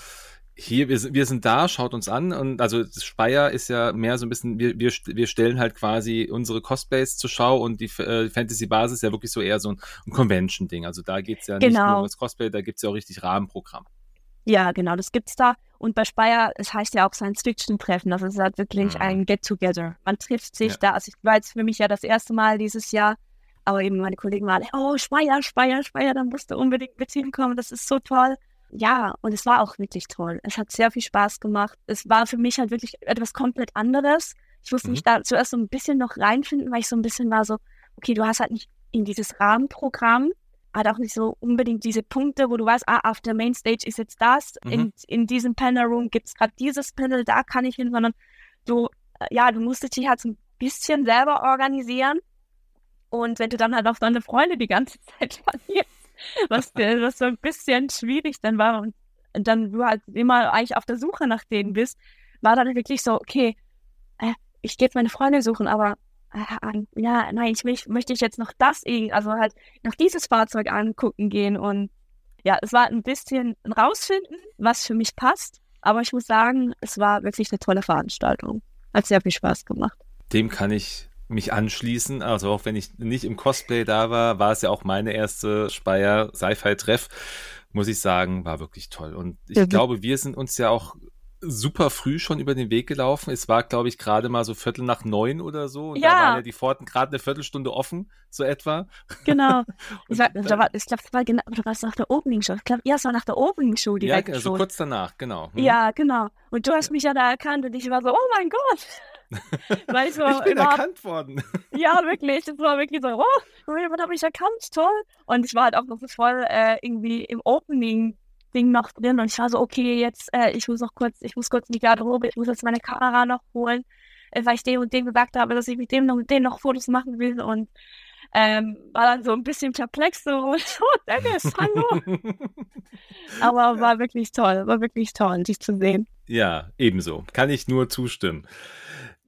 hier, wir, wir sind da, schaut uns an. Und also Speyer ist ja mehr so ein bisschen, wir, wir, wir stellen halt quasi unsere Cosplays zur Schau und die äh, Fantasy-Basis ist ja wirklich so eher so ein, ein Convention-Ding. Also da geht's ja genau. nicht nur um das Cosplay, da gibt's ja auch richtig Rahmenprogramm. Ja, genau, das gibt's da. Und bei Speyer, es heißt ja auch Science-Fiction-Treffen. Das ist halt wirklich mhm. ein Get-Together. Man trifft sich ja. da. Also ich war jetzt für mich ja das erste Mal dieses Jahr. Aber eben meine Kollegen waren, oh, Speyer, Speyer, Speyer, da musst du unbedingt mit hinkommen. Das ist so toll ja, und es war auch wirklich toll. Es hat sehr viel Spaß gemacht. Es war für mich halt wirklich etwas komplett anderes. Ich musste mhm. mich da zuerst so ein bisschen noch reinfinden, weil ich so ein bisschen war so, okay, du hast halt nicht in dieses Rahmenprogramm, halt auch nicht so unbedingt diese Punkte, wo du weißt, ah, auf der Mainstage ist jetzt das, mhm. in, in diesem Panel Room gibt es gerade dieses Panel, da kann ich hin, sondern du, äh, ja, du musstest dich halt so ein bisschen selber organisieren. Und wenn du dann halt auf deine Freunde die ganze Zeit verlierst, was, was so ein bisschen schwierig dann war und dann du halt immer eigentlich auf der Suche nach denen bist, war dann wirklich so, okay, äh, ich gehe meine Freunde suchen, aber äh, ja, nein, ich mich, möchte ich jetzt noch das, also halt noch dieses Fahrzeug angucken gehen und ja, es war ein bisschen ein rausfinden, was für mich passt, aber ich muss sagen, es war wirklich eine tolle Veranstaltung. Hat sehr viel Spaß gemacht. Dem kann ich mich anschließen. Also auch wenn ich nicht im Cosplay da war, war es ja auch meine erste Speyer Sci-Fi-Treff. Muss ich sagen, war wirklich toll. Und ich mhm. glaube, wir sind uns ja auch super früh schon über den Weg gelaufen. Es war, glaube ich, gerade mal so Viertel nach neun oder so. Und ja. da waren ja die Pforten gerade eine Viertelstunde offen, so etwa. Genau. ich, war, da war, ich glaube, es war genau, oder was nach der Opening Show? Ich glaube, ja, es war nach der Opening Show direkt. Ja, also schon. kurz danach, genau. Hm. Ja, genau. Und du hast mich ja da erkannt und ich war so, oh mein Gott. Weil ich, so ich bin erkannt worden. Ja, wirklich. Das war wirklich so, oh, jemand hat mich erkannt, toll. Und ich war halt auch noch so voll äh, irgendwie im Opening-Ding noch drin und ich war so, okay, jetzt, äh, ich muss noch kurz, ich muss kurz in die Garderobe, ich muss jetzt meine Kamera noch holen, äh, weil ich dem und dem gesagt habe, dass ich mit dem und dem noch Fotos machen will und ähm, war dann so ein bisschen perplex, so, oh, Dennis, hallo. Aber war wirklich toll, war wirklich toll, dich zu sehen. Ja, ebenso. Kann ich nur zustimmen.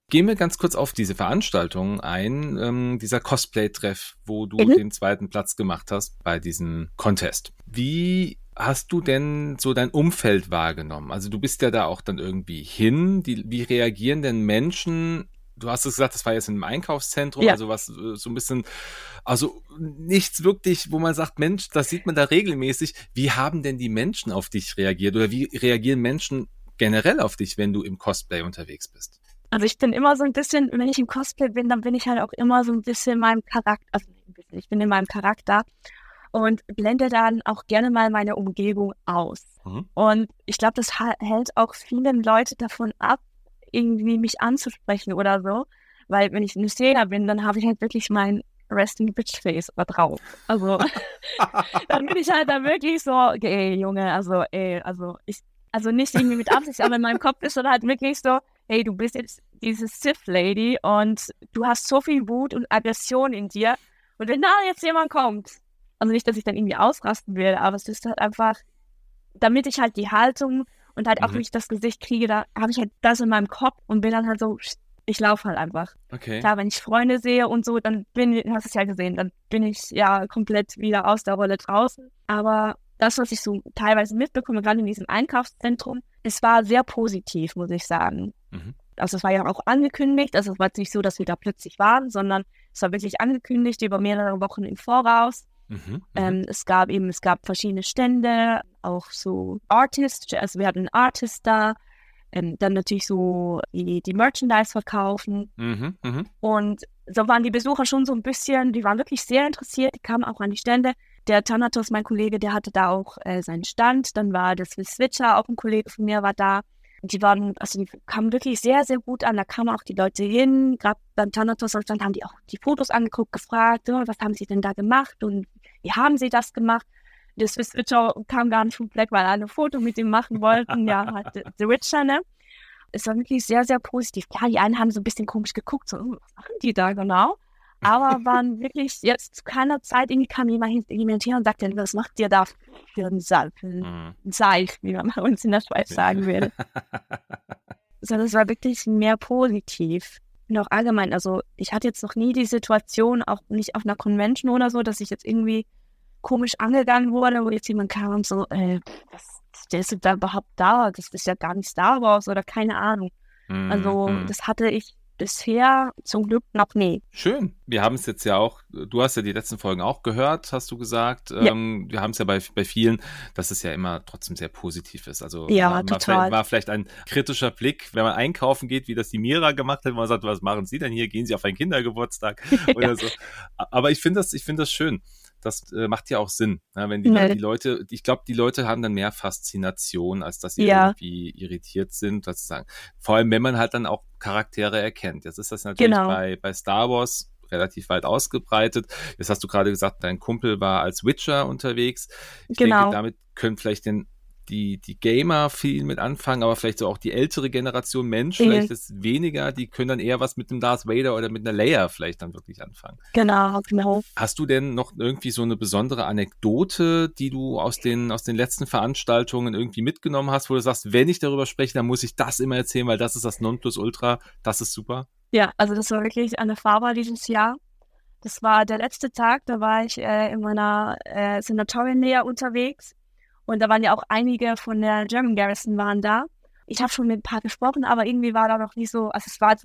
Gehen wir ganz kurz auf diese Veranstaltung ein, ähm, dieser Cosplay-Treff, wo du mhm. den zweiten Platz gemacht hast bei diesem Contest. Wie hast du denn so dein Umfeld wahrgenommen? Also du bist ja da auch dann irgendwie hin. Die, wie reagieren denn Menschen? Du hast es gesagt, das war jetzt in einem Einkaufszentrum, ja. also was äh, so ein bisschen, also nichts wirklich, wo man sagt, Mensch, das sieht man da regelmäßig. Wie haben denn die Menschen auf dich reagiert oder wie reagieren Menschen generell auf dich, wenn du im Cosplay unterwegs bist? Also ich bin immer so ein bisschen, wenn ich im Cosplay bin, dann bin ich halt auch immer so ein bisschen meinem Charakter, also ein bisschen, ich bin in meinem Charakter und blende dann auch gerne mal meine Umgebung aus. Mhm. Und ich glaube, das hält auch vielen Leute davon ab, irgendwie mich anzusprechen oder so. Weil wenn ich eine Szene bin, dann habe ich halt wirklich mein Resting Bitch Face drauf. Also dann bin ich halt da wirklich so, ey Junge, also ey, also ich, also nicht irgendwie mit Absicht, aber in meinem Kopf ist dann halt wirklich so, hey, du bist jetzt diese Sith-Lady und du hast so viel Wut und Aggression in dir. Und wenn da jetzt jemand kommt, also nicht, dass ich dann irgendwie ausrasten will, aber es ist halt einfach, damit ich halt die Haltung und halt auch Mhm. nicht das Gesicht kriege, da habe ich halt das in meinem Kopf und bin dann halt so, ich laufe halt einfach. Okay. Klar, wenn ich Freunde sehe und so, dann bin ich, du hast es ja gesehen, dann bin ich ja komplett wieder aus der Rolle draußen. Aber das, was ich so teilweise mitbekomme, gerade in diesem Einkaufszentrum, es war sehr positiv, muss ich sagen. Mhm. Also es war ja auch angekündigt, also es war jetzt nicht so, dass wir da plötzlich waren, sondern es war wirklich angekündigt über mehrere Wochen im Voraus. Mhm. Mhm. Ähm, es gab eben, es gab verschiedene Stände, auch so Artists, also wir hatten einen Artist da, ähm, dann natürlich so die, die Merchandise verkaufen. Mhm. Mhm. Und so waren die Besucher schon so ein bisschen, die waren wirklich sehr interessiert, die kamen auch an die Stände. Der Thanatos, mein Kollege, der hatte da auch äh, seinen Stand. Dann war das Switcher, auch ein Kollege von mir war da. Die waren, also die kamen wirklich sehr, sehr gut an. Da kamen auch die Leute hin. Gerade beim Thanatos Stand haben die auch die Fotos angeguckt, gefragt, was haben sie denn da gemacht und wie haben sie das gemacht. Der Swiss Witcher kam gar nicht vom Fleck, weil alle ein Foto mit ihm machen wollten. ja, halt The- The Witcher, ne? Es war wirklich sehr, sehr positiv. Klar, die einen haben so ein bisschen komisch geguckt, so, "Oh, was machen die da genau? Aber waren wirklich jetzt zu keiner Zeit, irgendwie kam jemand hin- jemand her und sagte, was macht ihr da für ein ein Mhm. Wie man bei uns in der Schweiz sagen würde. Sondern es war wirklich mehr positiv. Und auch allgemein, also ich hatte jetzt noch nie die Situation, auch nicht auf einer Convention oder so, dass ich jetzt irgendwie komisch angegangen wurde, wo jetzt jemand kam und so, äh, was, der ist da überhaupt da? Das ist ja gar nicht Star Wars oder keine Ahnung. Also Mhm. das hatte ich bisher zum Glück noch nie. Schön. Wir haben es jetzt ja auch, du hast ja die letzten Folgen auch gehört, hast du gesagt. Ja. Ähm, wir haben es ja bei, bei vielen, dass es ja immer trotzdem sehr positiv ist. Also Ja, war, total. vielleicht, war vielleicht ein kritischer Blick, wenn man einkaufen geht, wie das die Mira gemacht hat, wo man sagt, was machen Sie denn hier? Gehen Sie auf einen Kindergeburtstag oder so. Aber ich finde das, ich finde das schön. Das äh, macht ja auch Sinn, ne? wenn die, Nee. die Leute, ich glaube, die Leute haben dann mehr Faszination, als dass sie Ja. irgendwie irritiert sind, sozusagen. Vor allem, wenn man halt dann auch Charaktere erkennt. Jetzt ist das natürlich Genau. bei, bei Star Wars relativ weit ausgebreitet. Jetzt hast du gerade gesagt, dein Kumpel war als Witcher unterwegs. Ich Genau. denke, damit können vielleicht den, die, die Gamer viel mit anfangen, aber vielleicht so auch die ältere Generation Mensch, Mhm. vielleicht ist weniger, die können dann eher was mit dem Darth Vader oder mit einer Leia vielleicht dann wirklich anfangen. Genau, genau. Hast du denn noch irgendwie so eine besondere Anekdote, die du aus den, aus den letzten Veranstaltungen irgendwie mitgenommen hast, wo du sagst, wenn ich darüber spreche, dann muss ich das immer erzählen, weil das ist das Nonplusultra, das ist super? Ja, also das war wirklich eine Farbe dieses Jahr. Das war der letzte Tag, da war ich äh, in meiner äh, Senatoriennähe unterwegs und da waren ja auch einige von der German Garrison waren da. Ich habe schon mit ein paar gesprochen, aber irgendwie war da noch nicht so, also es war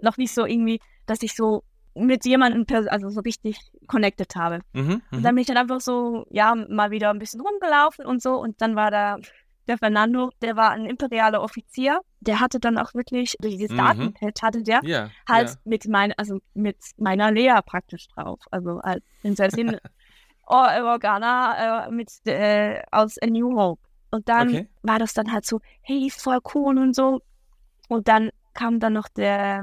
noch nicht so irgendwie, dass ich so mit jemandem also so richtig connected habe. Mhm, Und mhm. dann bin ich dann einfach so, ja, mal wieder ein bisschen rumgelaufen und so. Und dann war da der Fernando, der war ein imperialer Offizier. Der hatte dann auch wirklich, dieses Mhm. Datenpad hatte der ja, halt ja. mit mein, also mit meiner Lea praktisch drauf. Also als Prinzessin Organa äh, mit äh, aus A New Hope. Und dann Okay. war das dann halt so, hey, voll cool und so. Und dann kam dann noch der,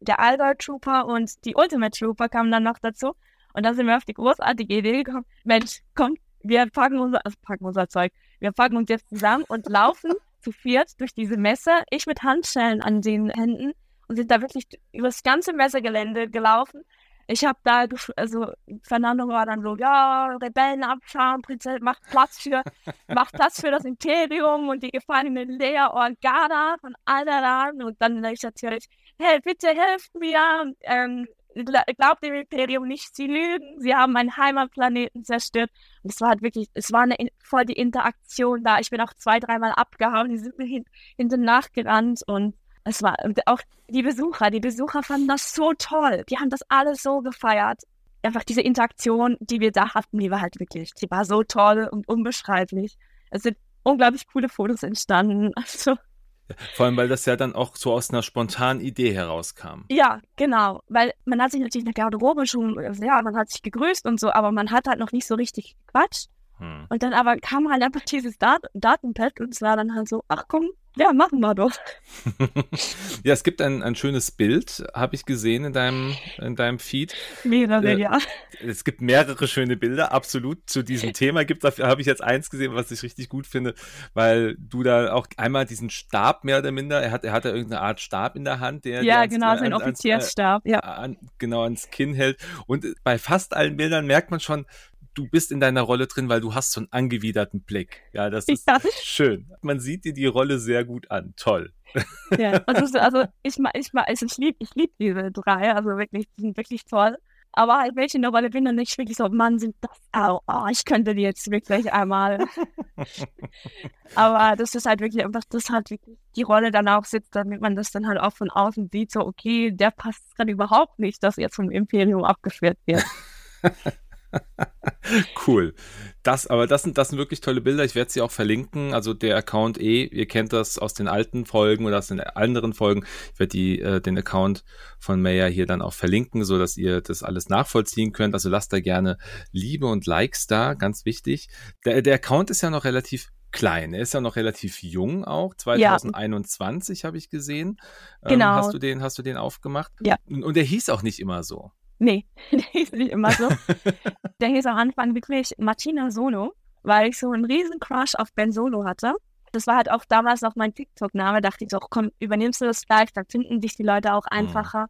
der Alba Trooper und die Ultimate Trooper kamen dann noch dazu. Und dann sind wir auf die großartige Idee gekommen, Mensch, komm, wir packen unser, also packen unser Zeug. Wir packen uns jetzt zusammen und laufen zu viert durch diese Messe. Ich mit Handschellen an den Händen und sind da wirklich über das ganze Messegelände gelaufen. Ich habe da, also Fernando war dann so, ja, Rebellen abschauen, Prinzessin, macht Platz für, macht Platz für das Imperium und die gefallene Lea Organa von Alderan. Und dann ich natürlich, hey, bitte helft mir. Ähm, gla- glaubt dem Imperium nicht, sie lügen. Sie haben meinen Heimatplaneten zerstört. Und es war halt wirklich, es war eine, in- voll die Interaktion da. Ich bin auch zwei, dreimal abgehauen. Die sind mir hin, hinten nachgerannt und es war auch die Besucher, die Besucher fanden das so toll. Die haben das alles so gefeiert. Einfach diese Interaktion, die wir da hatten, die war halt wirklich, die war so toll und unbeschreiblich. Es sind unglaublich coole Fotos entstanden. Also, Vor allem, weil das ja dann auch so aus einer spontanen Idee herauskam. ja, genau. Weil man hat sich natürlich in der Garderobe schon, ja, man hat sich gegrüßt und so, aber man hat halt noch nicht so richtig gequatscht. Hm. Und dann aber kam halt einfach dieses Dat Datenpad und es war dann halt so, ach komm, ja, machen wir doch. ja, es gibt ein, ein schönes Bild, habe ich gesehen in deinem, in deinem Feed. Mehrere, Äh, ja. Es gibt mehrere schöne Bilder, absolut. Zu diesem Thema gibt dafür habe ich jetzt eins gesehen, was ich richtig gut finde, weil du da auch einmal diesen Stab mehr oder minder, er hat, er hat da irgendeine Art Stab in der Hand, der Ja, der ans- genau, äh, sein ans- Offiziersstab, ja. an, genau ans Kinn hält. Und bei fast allen Bildern merkt man schon, du bist in deiner Rolle drin, weil du hast so einen angewiderten Blick. Ja, das ist ja. schön. Man sieht dir die Rolle sehr gut an. Toll. Ja, also, also ich, ich, also ich liebe ich lieb diese drei, also wirklich, die sind wirklich toll. Aber halt, welche eine Rolle bin und nicht wirklich so, Mann, sind das, oh, oh, ich könnte die jetzt wirklich einmal. Aber das ist halt wirklich einfach, dass halt wirklich die Rolle dann auch sitzt, damit man das dann halt auch von außen sieht, so, okay, der passt gerade überhaupt nicht, dass jetzt vom Imperium abgeschwert wird. cool. Das, aber das sind, das sind wirklich tolle Bilder. Ich werde sie auch verlinken. Also der Account eh, ihr kennt das aus den alten Folgen oder aus den anderen Folgen. Ich werde die, äh, den Account von Maya hier dann auch verlinken, so dass ihr das alles nachvollziehen könnt. Also lasst da gerne Liebe und Likes da, ganz wichtig. Der, der Account ist ja noch relativ klein. Er ist ja noch relativ jung auch. 2021 ja. habe ich gesehen. Ähm, genau. hast du den, hast du den aufgemacht? Ja. Und, und der hieß auch nicht immer so. Nee, der hieß nicht immer so. der hieß am Anfang wirklich Martina Solo, weil ich so einen riesen Crush auf Ben Solo hatte. Das war halt auch damals noch mein TikTok-Name. Dachte ich so, komm, übernimmst du das gleich, dann finden dich die Leute auch mhm. einfacher. Mhm.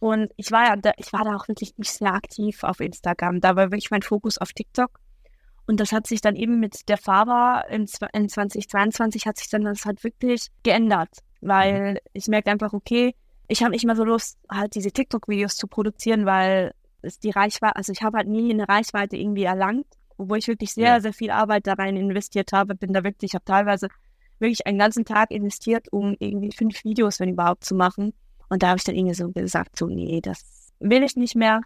Und ich war ja, da, ich war da auch wirklich nicht sehr aktiv auf Instagram. Da war wirklich mein Fokus auf TikTok. Und das hat sich dann eben mit der Faber in, in 2022 hat sich dann das halt wirklich geändert. Weil mhm. ich merke einfach, okay, ich habe nicht mehr so Lust, halt diese TikTok-Videos zu produzieren, weil es die Reichweite, also ich habe halt nie eine Reichweite irgendwie erlangt, obwohl ich wirklich sehr, ja. sehr viel Arbeit da rein investiert habe. Bin da wirklich, ich habe teilweise wirklich einen ganzen Tag investiert, um irgendwie fünf Videos, wenn überhaupt, zu machen. Und da habe ich dann irgendwie so gesagt, so, nee, das will ich nicht mehr.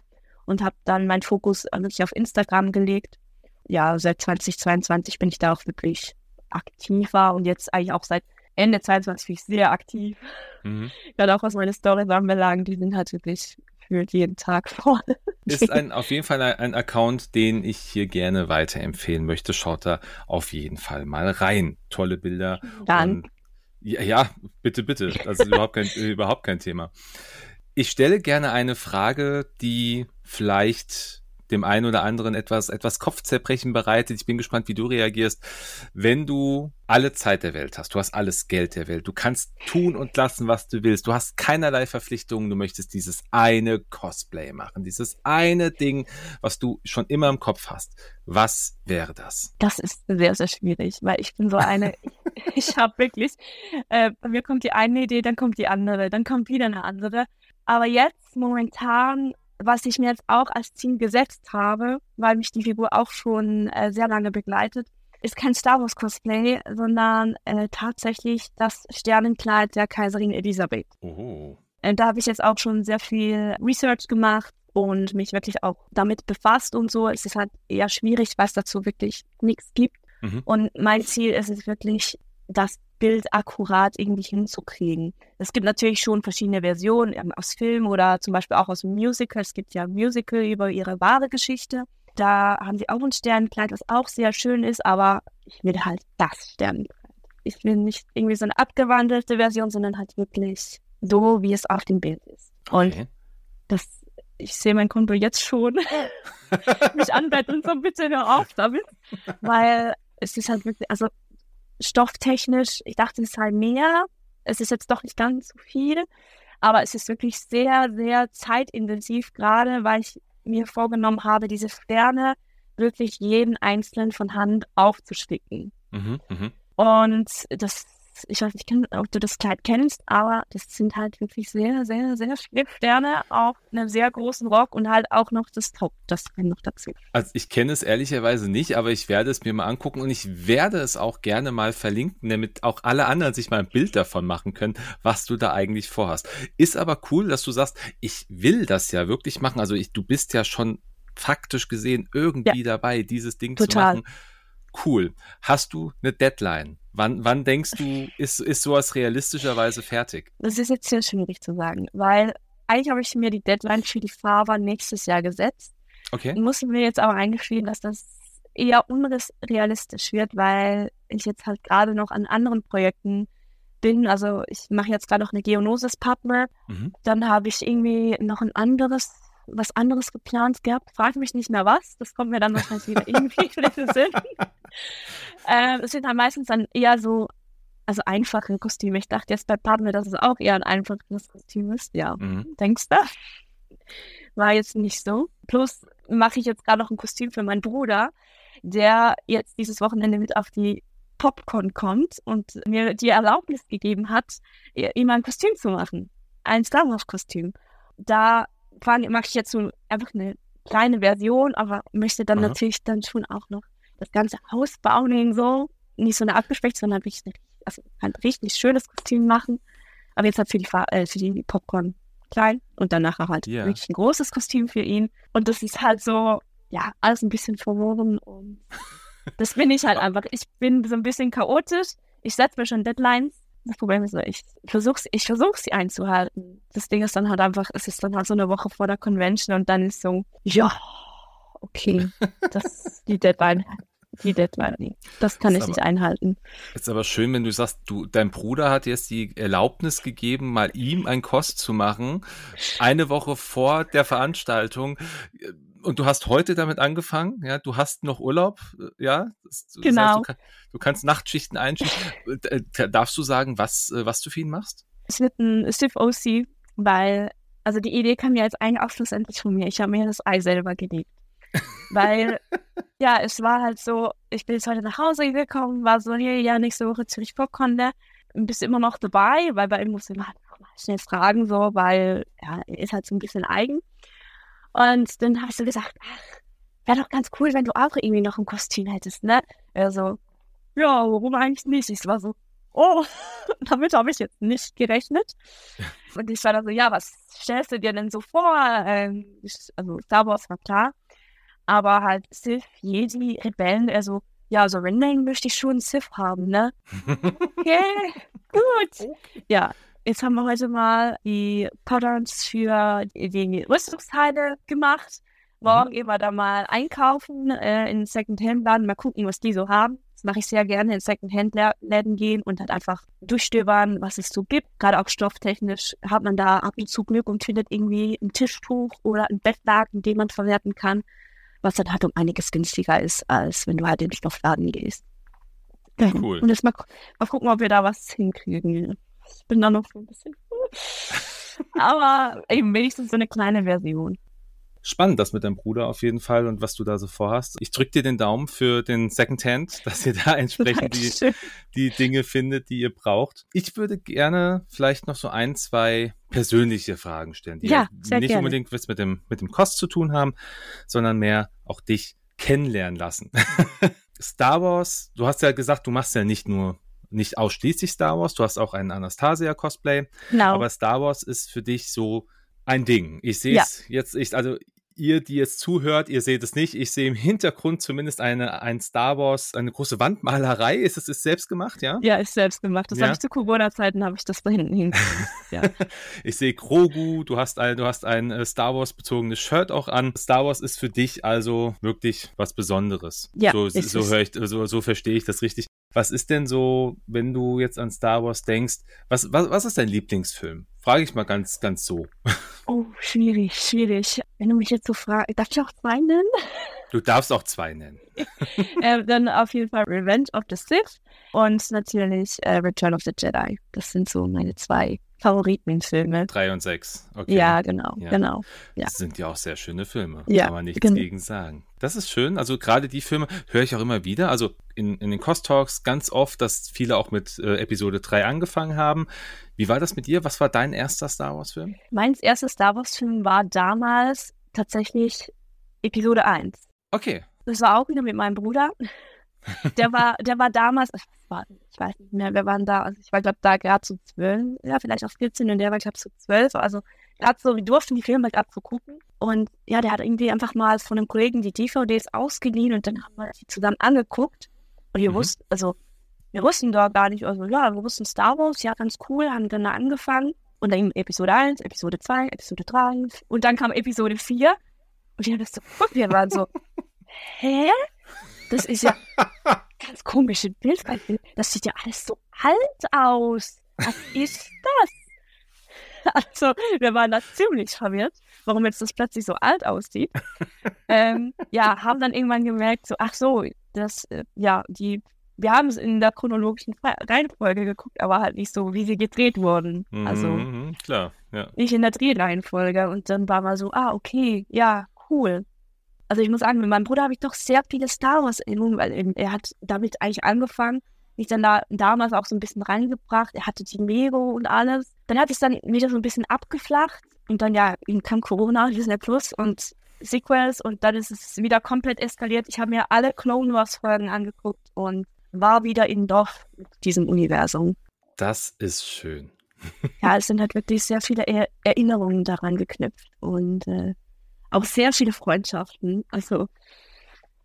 Und habe dann meinen Fokus wirklich auf Instagram gelegt. Ja, seit 2022 bin ich da auch wirklich aktiver und jetzt eigentlich auch seit Ende 22 bin ich sehr aktiv. Mhm. Gerade auch was meine Storys anbelangt, die sind halt wirklich gefühlt jeden Tag voll. Ist ein, auf jeden Fall ein, ein, Account, den ich hier gerne weiterempfehlen möchte. Schaut da auf jeden Fall mal rein. Tolle Bilder. Dann. Ja, ja, bitte, bitte. Das ist überhaupt kein, überhaupt kein Thema. Ich stelle gerne eine Frage, die vielleicht dem einen oder anderen etwas, etwas Kopfzerbrechen bereitet. Ich bin gespannt, wie du reagierst. Wenn du alle Zeit der Welt hast, du hast alles Geld der Welt, du kannst tun und lassen, was du willst, du hast keinerlei Verpflichtungen, du möchtest dieses eine Cosplay machen, dieses eine Ding, was du schon immer im Kopf hast. Was wäre das? Das ist sehr, sehr schwierig, weil ich bin so eine, ich habe wirklich, äh, bei mir kommt die eine Idee, dann kommt die andere, dann kommt wieder eine andere. Aber jetzt momentan was ich mir jetzt auch als Ziel gesetzt habe, weil mich die Figur auch schon äh, sehr lange begleitet, ist kein Star Wars Cosplay, sondern äh, tatsächlich das Sternenkleid der Kaiserin Elisabeth. Oh. Äh, da habe ich jetzt auch schon sehr viel Research gemacht und mich wirklich auch damit befasst und so. Es ist halt eher schwierig, weil es dazu wirklich nichts gibt. Mhm. Und mein Ziel ist es wirklich, das Bild akkurat irgendwie hinzukriegen. Es gibt natürlich schon verschiedene Versionen ähm, aus Film oder zum Beispiel auch aus Musical. Es gibt ja Musical über ihre wahre Geschichte. Da haben sie auch ein Sternenkleid, was auch sehr schön ist, aber ich will halt das Sternenkleid. Ich will nicht irgendwie so eine abgewandelte Version, sondern halt wirklich so, wie es auf dem Bild ist. Und das, ich sehe mein Konto jetzt schon mich anbetteln, so bitte hör auf damit, weil es ist halt wirklich, also stofftechnisch, ich dachte, es sei mehr. Es ist jetzt doch nicht ganz so viel, aber es ist wirklich sehr, sehr zeitintensiv, gerade weil ich mir vorgenommen habe, diese Sterne wirklich jeden einzelnen von Hand aufzusticken. Mhm, mh. Und das ich weiß nicht, ob du das Kleid kennst, aber das sind halt wirklich sehr, sehr, sehr viele Sterne auf einem sehr großen Rock und halt auch noch das Top, das noch dazu. Also ich kenne es ehrlicherweise nicht, aber ich werde es mir mal angucken und ich werde es auch gerne mal verlinken, damit auch alle anderen sich mal ein Bild davon machen können, was du da eigentlich vorhast. Ist aber cool, dass du sagst, ich will das ja wirklich machen. Also ich, du bist ja schon faktisch gesehen irgendwie ja. dabei, dieses Ding Total. zu machen. Cool. Hast du eine Deadline? Wann, wann denkst du, ist, ist sowas realistischerweise fertig? Das ist jetzt sehr schwierig zu sagen, weil eigentlich habe ich mir die Deadline für die Fahrer nächstes Jahr gesetzt. Okay. Ich muss mir jetzt aber eingestehen, dass das eher unrealistisch wird, weil ich jetzt halt gerade noch an anderen Projekten bin. Also ich mache jetzt gerade noch eine Geonosis-Partner. Mhm. Dann habe ich irgendwie noch ein anderes, was anderes geplant gehabt. Frag mich nicht mehr was. Das kommt mir dann wahrscheinlich wieder irgendwie in den Sinn. äh, es sind dann meistens dann eher so, also einfache Kostüme. Ich dachte jetzt bei Partner, dass es auch eher ein einfaches Kostüm ist. Ja, mhm. denkst du? war jetzt nicht so. Plus mache ich jetzt gerade noch ein Kostüm für meinen Bruder, der jetzt dieses Wochenende mit auf die Popcorn kommt und mir die Erlaubnis gegeben hat, ihm ein Kostüm zu machen. Ein Star Wars Kostüm. Da mache ich jetzt so einfach eine kleine Version, aber möchte dann Aha. natürlich dann schon auch noch das ganze Haus bauen und so. Nicht so eine abgespecht, sondern wirklich eine, also ein richtig schönes Kostüm machen. Aber jetzt halt für die, äh, für die Popcorn klein und danach halt yeah. wirklich ein großes Kostüm für ihn. Und das ist halt so, ja, alles ein bisschen verworren und das bin ich halt einfach. Ich bin so ein bisschen chaotisch. Ich setze mir schon Deadlines. Das Problem ist, ich versuche ich versuch, sie einzuhalten. Das Ding ist dann halt einfach, es ist dann halt so eine Woche vor der Convention und dann ist so, ja, okay, das die Deadline die Deadline. Das kann ist ich aber, nicht einhalten. Ist aber schön, wenn du sagst, du, dein Bruder hat jetzt die Erlaubnis gegeben, mal ihm ein Kost zu machen, eine Woche vor der Veranstaltung. Und du hast heute damit angefangen, ja, du hast noch Urlaub, ja. Das, genau. heißt, du, kann, du, kannst Nachtschichten einschichten. Äh, darfst du sagen, was, äh, was du für ihn machst? Es wird ein Stiff OC, weil, also die Idee kam ja jetzt eigentlich auch schlussendlich von mir. Ich habe mir das Ei selber gelegt. Weil, ja, es war halt so, ich bin jetzt heute nach Hause gekommen, war so, hier, ja, nächste Woche Zürich Popcorn, bist immer noch dabei, weil bei ihm muss ich halt mal schnell fragen, so, weil, ja, er ist halt so ein bisschen eigen. Und dann habe ich so gesagt, ach, wäre doch ganz cool, wenn du auch irgendwie noch ein Kostüm hättest, ne? Er so, ja, warum eigentlich nicht? Ich war so, oh, damit habe ich jetzt nicht gerechnet. Und ich war dann so, ja, was stellst du dir denn so vor? Ähm, ich, also Star Wars war klar aber halt Sith, Jedi, Rebellen, also ja, so Rendering möchte ich schon Sith haben, ne? Okay, gut. Ja, jetzt haben wir heute mal die Patterns für die Rüstungsteile gemacht. Morgen mhm. gehen wir da mal einkaufen äh, in Second-Hand-Laden, mal gucken, was die so haben. Das mache ich sehr gerne in Second-Hand-Läden gehen und halt einfach durchstöbern, was es so gibt. Gerade auch stofftechnisch hat man da ab und zu Glück und findet irgendwie ein Tischtuch oder ein Bettlaken, den man verwerten kann was dann halt um einiges günstiger ist, als wenn du halt in den Stoffladen gehst. Cool. Und jetzt mal, mal gucken, ob wir da was hinkriegen. Ich bin da noch so ein bisschen. Aber eben wenigstens so eine kleine Version. Spannend, das mit deinem Bruder auf jeden Fall und was du da so vorhast. Ich drücke dir den Daumen für den Second Hand, dass ihr da entsprechend die, die Dinge findet, die ihr braucht. Ich würde gerne vielleicht noch so ein, zwei persönliche Fragen stellen, die ja, nicht gerne. unbedingt was mit dem, mit dem Kost zu tun haben, sondern mehr auch dich kennenlernen lassen. Star Wars, du hast ja gesagt, du machst ja nicht nur nicht ausschließlich Star Wars, du hast auch einen Anastasia Cosplay, genau. aber Star Wars ist für dich so ein Ding. Ich sehe es ja. jetzt, ich, also ihr, die jetzt zuhört, ihr seht es nicht. Ich sehe im Hintergrund zumindest eine, ein Star Wars, eine große Wandmalerei. Ist es ist selbst gemacht, ja? Ja, ist selbst gemacht. Das ja. habe ich zu Corona-Zeiten, habe ich das da hinten hin. ja. Ich sehe Krogu, du hast ein, du hast ein äh, Star Wars bezogenes Shirt auch an. Star Wars ist für dich also wirklich was Besonderes. Ja, so, so höre ich, so, so verstehe ich das richtig. Was ist denn so, wenn du jetzt an Star Wars denkst, was, was, was ist dein Lieblingsfilm? Frage ich mal ganz, ganz so. Oh, schwierig, schwierig. Wenn du mich jetzt so fragst, darf ich auch zwei nennen? Du darfst auch zwei nennen. äh, dann auf jeden Fall Revenge of the Sith und natürlich äh, Return of the Jedi. Das sind so meine zwei Favoritenfilme. Drei und sechs. Okay. Ja, genau, ja. genau. Ja. Das sind ja auch sehr schöne Filme. Ja, Kann man nichts genau. gegen sagen. Das ist schön. Also gerade die Filme höre ich auch immer wieder. Also in, in den Cost Talks ganz oft, dass viele auch mit äh, Episode 3 angefangen haben. Wie war das mit dir? Was war dein erster Star Wars-Film? Mein erster Star Wars-Film war damals tatsächlich Episode 1. Okay. Das war auch wieder mit meinem Bruder. Der war, der war damals, ich weiß nicht mehr, wir waren da, also ich war glaube da gerade so zwölf, ja vielleicht auch 14 und der war glaube so zwölf, also gerade so, wir durften die Filme gerade so gucken und ja, der hat irgendwie einfach mal von einem Kollegen die DVDs ausgeliehen und dann haben wir die zusammen angeguckt und wir mhm. wussten, also wir wussten da gar nicht, also ja, wir wussten Star Wars, ja ganz cool, haben dann da angefangen und dann Episode 1, Episode 2, Episode 3 und dann kam Episode 4 und wir haben das so, wir waren so, hä? Das ist ja ganz komische Bild. Das sieht ja alles so alt aus. Was ist das? Also, wir waren da ziemlich verwirrt, warum jetzt das plötzlich so alt aussieht. ähm, ja, haben dann irgendwann gemerkt, so, ach so, das, äh, ja, die wir haben es in der chronologischen Reihenfolge geguckt, aber halt nicht so, wie sie gedreht wurden. Also Mhm, klar, ja. nicht in der Drehreihenfolge. Und dann war mal so, ah, okay, ja, cool. Also ich muss sagen, mit meinem Bruder habe ich doch sehr viele Star Wars-Erinnerungen, weil eben er hat damit eigentlich angefangen, mich dann da damals auch so ein bisschen reingebracht. Er hatte die Mero und alles. Dann hat es dann wieder so ein bisschen abgeflacht und dann ja, ihm kam Corona, Disney Plus und Sequels und dann ist es wieder komplett eskaliert. Ich habe mir alle Clone Wars Folgen angeguckt und war wieder in Dorf mit diesem Universum. Das ist schön. Ja, es sind halt wirklich sehr viele er Erinnerungen daran geknüpft und äh, auch sehr viele Freundschaften. Also,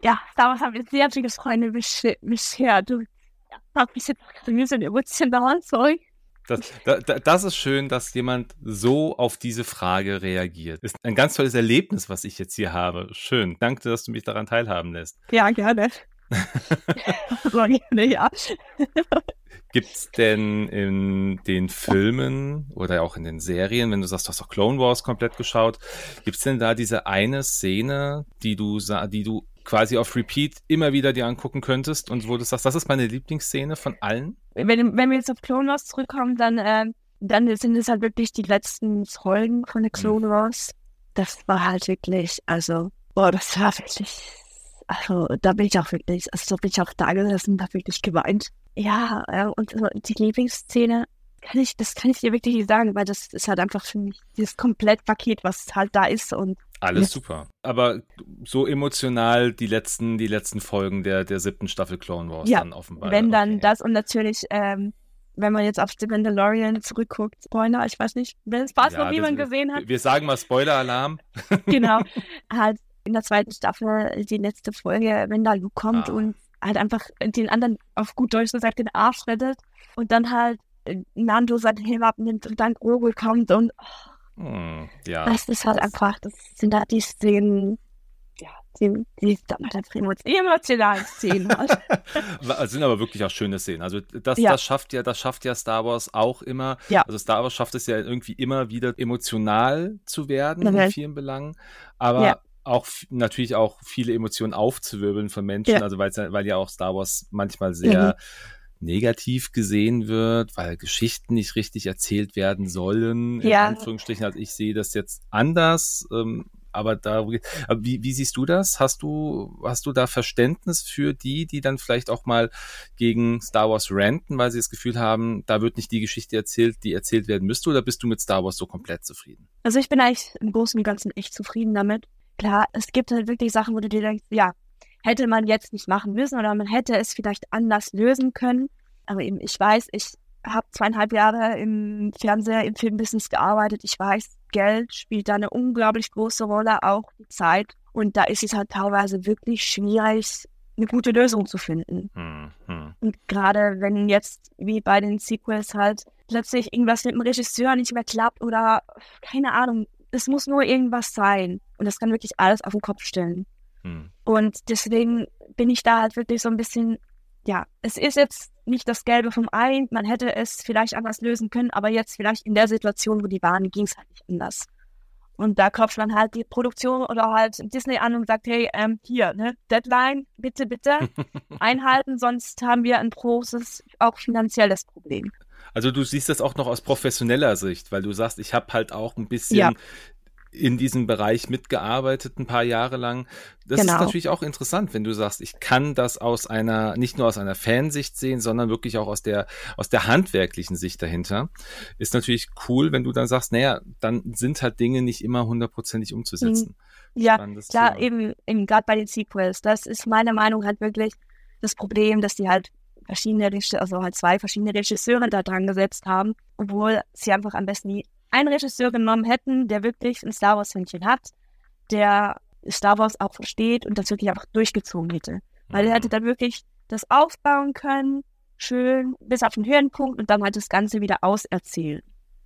ja, damals haben wir sehr viele Freunde beschert. Du ja, mich jetzt gerade ein bisschen emotional, sorry. Das, da, das ist schön, dass jemand so auf diese Frage reagiert. Ist ein ganz tolles Erlebnis, was ich jetzt hier habe. Schön. Danke, dass du mich daran teilhaben lässt. Ja, gerne. ja. Gibt es denn in den Filmen oder auch in den Serien, wenn du sagst, du hast doch Clone Wars komplett geschaut, gibt es denn da diese eine Szene, die du, die du quasi auf Repeat immer wieder dir angucken könntest und wo du sagst, das ist meine Lieblingsszene von allen? Wenn, wenn wir jetzt auf Clone Wars zurückkommen, dann, äh, dann sind es halt wirklich die letzten Folgen von der Clone Wars. Das war halt wirklich, also, boah, das war wirklich, also da bin ich auch wirklich, also da bin ich auch da gesessen habe wirklich geweint. Ja, äh, und die Lieblingsszene, kann ich, das kann ich dir wirklich nicht sagen, weil das ist halt einfach für mich dieses Komplettpaket, was halt da ist und alles super. Aber so emotional die letzten, die letzten Folgen der, der siebten Staffel Clone Wars ja, dann offenbar. Wenn dann okay. das und natürlich, ähm, wenn man jetzt auf The Mandalorian zurückguckt, Spoiler, ich weiß nicht, wenn es Spaß ja, noch niemand gesehen hat. Wir sagen mal Spoiler-Alarm. genau. Halt in der zweiten Staffel die letzte Folge, wenn da Luke kommt ah. und halt einfach den anderen auf gut Deutsch gesagt den Arsch rettet und dann halt Nando seinen Helm abnimmt und dann Grogu kommt und oh, hm, ja. das ist halt einfach, das sind halt die Szenen, ja, die, die dann halt einfach emotionalen Szenen. Es sind aber wirklich auch schöne Szenen. Also das, ja. das schafft ja, das schafft ja Star Wars auch immer. Ja. Also Star Wars schafft es ja irgendwie immer wieder emotional zu werden okay. in vielen Belangen. Aber ja auch natürlich auch viele Emotionen aufzuwirbeln von Menschen, ja. also weil ja auch Star Wars manchmal sehr mhm negativ gesehen wird, weil Geschichten nicht richtig erzählt werden sollen. Ja. In Anführungsstrichen, also ich sehe das jetzt anders. Ähm, aber da, wie, wie siehst du das? Hast du, hast du da Verständnis für die, die dann vielleicht auch mal gegen Star Wars ranten, weil sie das Gefühl haben, da wird nicht die Geschichte erzählt, die erzählt werden müsste, oder bist du mit Star Wars so komplett zufrieden? Also ich bin eigentlich im Großen und Ganzen echt zufrieden damit. Klar, es gibt halt wirklich Sachen, wo du dir denkst, ja, hätte man jetzt nicht machen müssen oder man hätte es vielleicht anders lösen können. Aber eben, ich weiß, ich habe zweieinhalb Jahre im Fernseher, im Filmbusiness gearbeitet. Ich weiß, Geld spielt da eine unglaublich große Rolle, auch die Zeit. Und da ist es halt teilweise wirklich schwierig, eine gute Lösung zu finden. Hm, hm. Und gerade wenn jetzt, wie bei den Sequels halt, plötzlich irgendwas mit dem Regisseur nicht mehr klappt oder keine Ahnung, es muss nur irgendwas sein. Und das kann wirklich alles auf den Kopf stellen. Hm. Und deswegen bin ich da halt wirklich so ein bisschen, ja, es ist jetzt nicht das Gelbe vom Ei, man hätte es vielleicht anders lösen können, aber jetzt vielleicht in der Situation, wo die waren, ging es halt nicht anders. Und da klopft man halt die Produktion oder halt Disney an und sagt, hey, ähm, hier, ne, Deadline, bitte, bitte einhalten, sonst haben wir ein großes, auch finanzielles Problem. Also du siehst das auch noch aus professioneller Sicht, weil du sagst, ich habe halt auch ein bisschen ja in diesem Bereich mitgearbeitet, ein paar Jahre lang. Das genau. ist natürlich auch interessant, wenn du sagst, ich kann das aus einer, nicht nur aus einer Fansicht sehen, sondern wirklich auch aus der, aus der handwerklichen Sicht dahinter. Ist natürlich cool, wenn du dann sagst, naja, dann sind halt Dinge nicht immer hundertprozentig umzusetzen. Mhm. Ja, klar, Thema. eben, eben gerade bei den Sequels. Das ist meine Meinung halt wirklich das Problem, dass die halt verschiedene, also halt zwei verschiedene Regisseure da dran gesetzt haben, obwohl sie einfach am besten die einen Regisseur genommen hätten, der wirklich ein Star Wars-Händchen hat, der Star Wars auch versteht und das wirklich einfach durchgezogen hätte. Weil er hätte mhm. dann wirklich das aufbauen können, schön, bis auf den Höhenpunkt und dann halt das Ganze wieder auserzählen.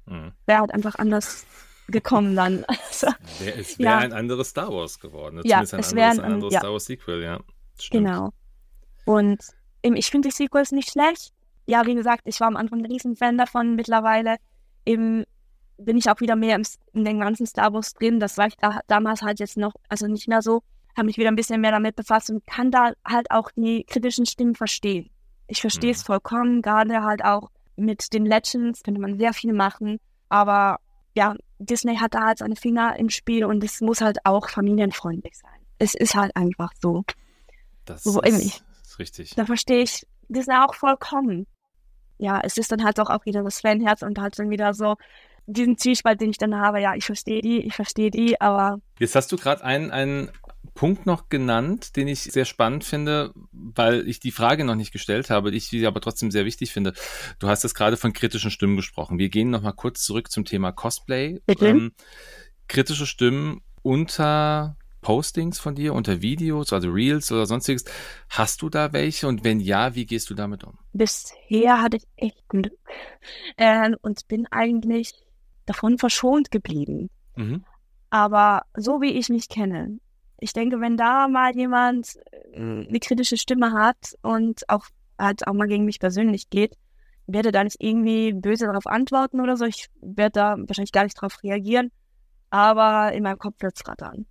Mhm. Wäre halt einfach anders gekommen dann. Also, es wäre ja. ein anderes Star Wars geworden. Ja, Zumindest ein es wäre ein, ein, anderes ja. Star Wars Sequel, ja. Stimmt. Genau. Und ich finde die Sequels nicht schlecht. Ja, wie gesagt, ich war am Anfang ein Riesenfan davon. Mittlerweile eben bin ich auch wieder mehr im, in den ganzen Star Wars drin. Das war ich da, damals halt jetzt noch, also nicht mehr so. Habe mich wieder ein bisschen mehr damit befasst und kann da halt auch die kritischen Stimmen verstehen. Ich verstehe es mhm. vollkommen, gerade halt auch mit den Legends könnte man sehr viel machen. Aber ja, Disney hat da halt seine Finger im Spiel und es muss halt auch familienfreundlich sein. Es ist halt einfach so. Das so, ist, ist richtig. Da verstehe ich Disney auch vollkommen. Ja, es ist dann halt auch, auch wieder das Fanherz und halt dann wieder so diesen Zwiespalt, den ich dann habe. Ja, ich verstehe die, ich verstehe die, aber. Jetzt hast du gerade einen, einen Punkt noch genannt, den ich sehr spannend finde, weil ich die Frage noch nicht gestellt habe, ich sie aber trotzdem sehr wichtig finde. Du hast jetzt gerade von kritischen Stimmen gesprochen. Wir gehen noch mal kurz zurück zum Thema Cosplay. Ähm, kritische Stimmen unter Postings von dir, unter Videos, also Reels oder sonstiges. Hast du da welche? Und wenn ja, wie gehst du damit um? Bisher hatte ich echt Glück äh, und bin eigentlich davon verschont geblieben. Mhm. Aber so wie ich mich kenne, ich denke, wenn da mal jemand äh, eine kritische Stimme hat und auch halt auch mal gegen mich persönlich geht, werde da nicht irgendwie böse darauf antworten oder so. Ich werde da wahrscheinlich gar nicht darauf reagieren, aber in meinem Kopf wird es rattern.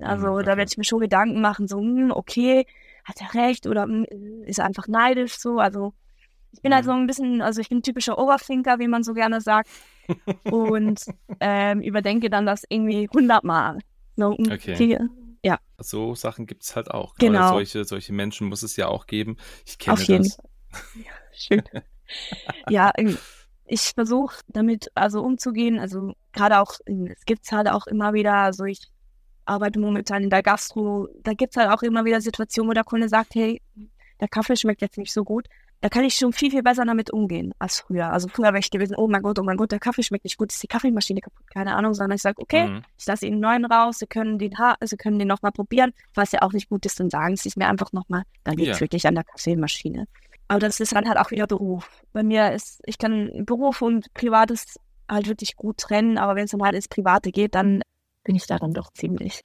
Also mhm, okay. da werde ich mir schon Gedanken machen, so, hm, okay, hat er recht oder hm, ist er einfach neidisch so. Also ich bin halt mhm. halt so ein bisschen, also ich bin ein typischer Overthinker, wie man so gerne sagt. und ähm, überdenke dann das irgendwie hundertmal. So, hm, okay. okay. Ja. So Sachen gibt es halt auch. Genau. Solche, solche Menschen muss es ja auch geben. Ich kenne Auf jeden das. Ja, schön. ja, ich versuche damit also umzugehen. Also gerade auch, es gibt es halt auch immer wieder, also ich arbeite momentan in der Gastro, da gibt es halt auch immer wieder Situationen, wo der Kunde sagt, hey, der Kaffee schmeckt jetzt nicht so gut da kann ich schon viel, viel besser damit umgehen als früher. Also früher wäre ich gewesen, oh mein Gott, oh mein Gott, der Kaffee schmeckt nicht gut, ist die Kaffeemaschine kaputt, keine Ahnung, sondern ich sage, okay, mhm. ich lasse Ihnen einen neuen raus, Sie können den, ha Sie können den nochmal probieren. Falls der auch nicht gut ist, dann sagen Sie es mir einfach nochmal, dann liegt es ja. wirklich an der Kaffeemaschine. Aber das ist dann halt auch wieder Beruf. Bei mir ist, ich kann Beruf und Privates halt wirklich gut trennen, aber wenn es dann halt ins Private geht, dann bin ich da dann doch ziemlich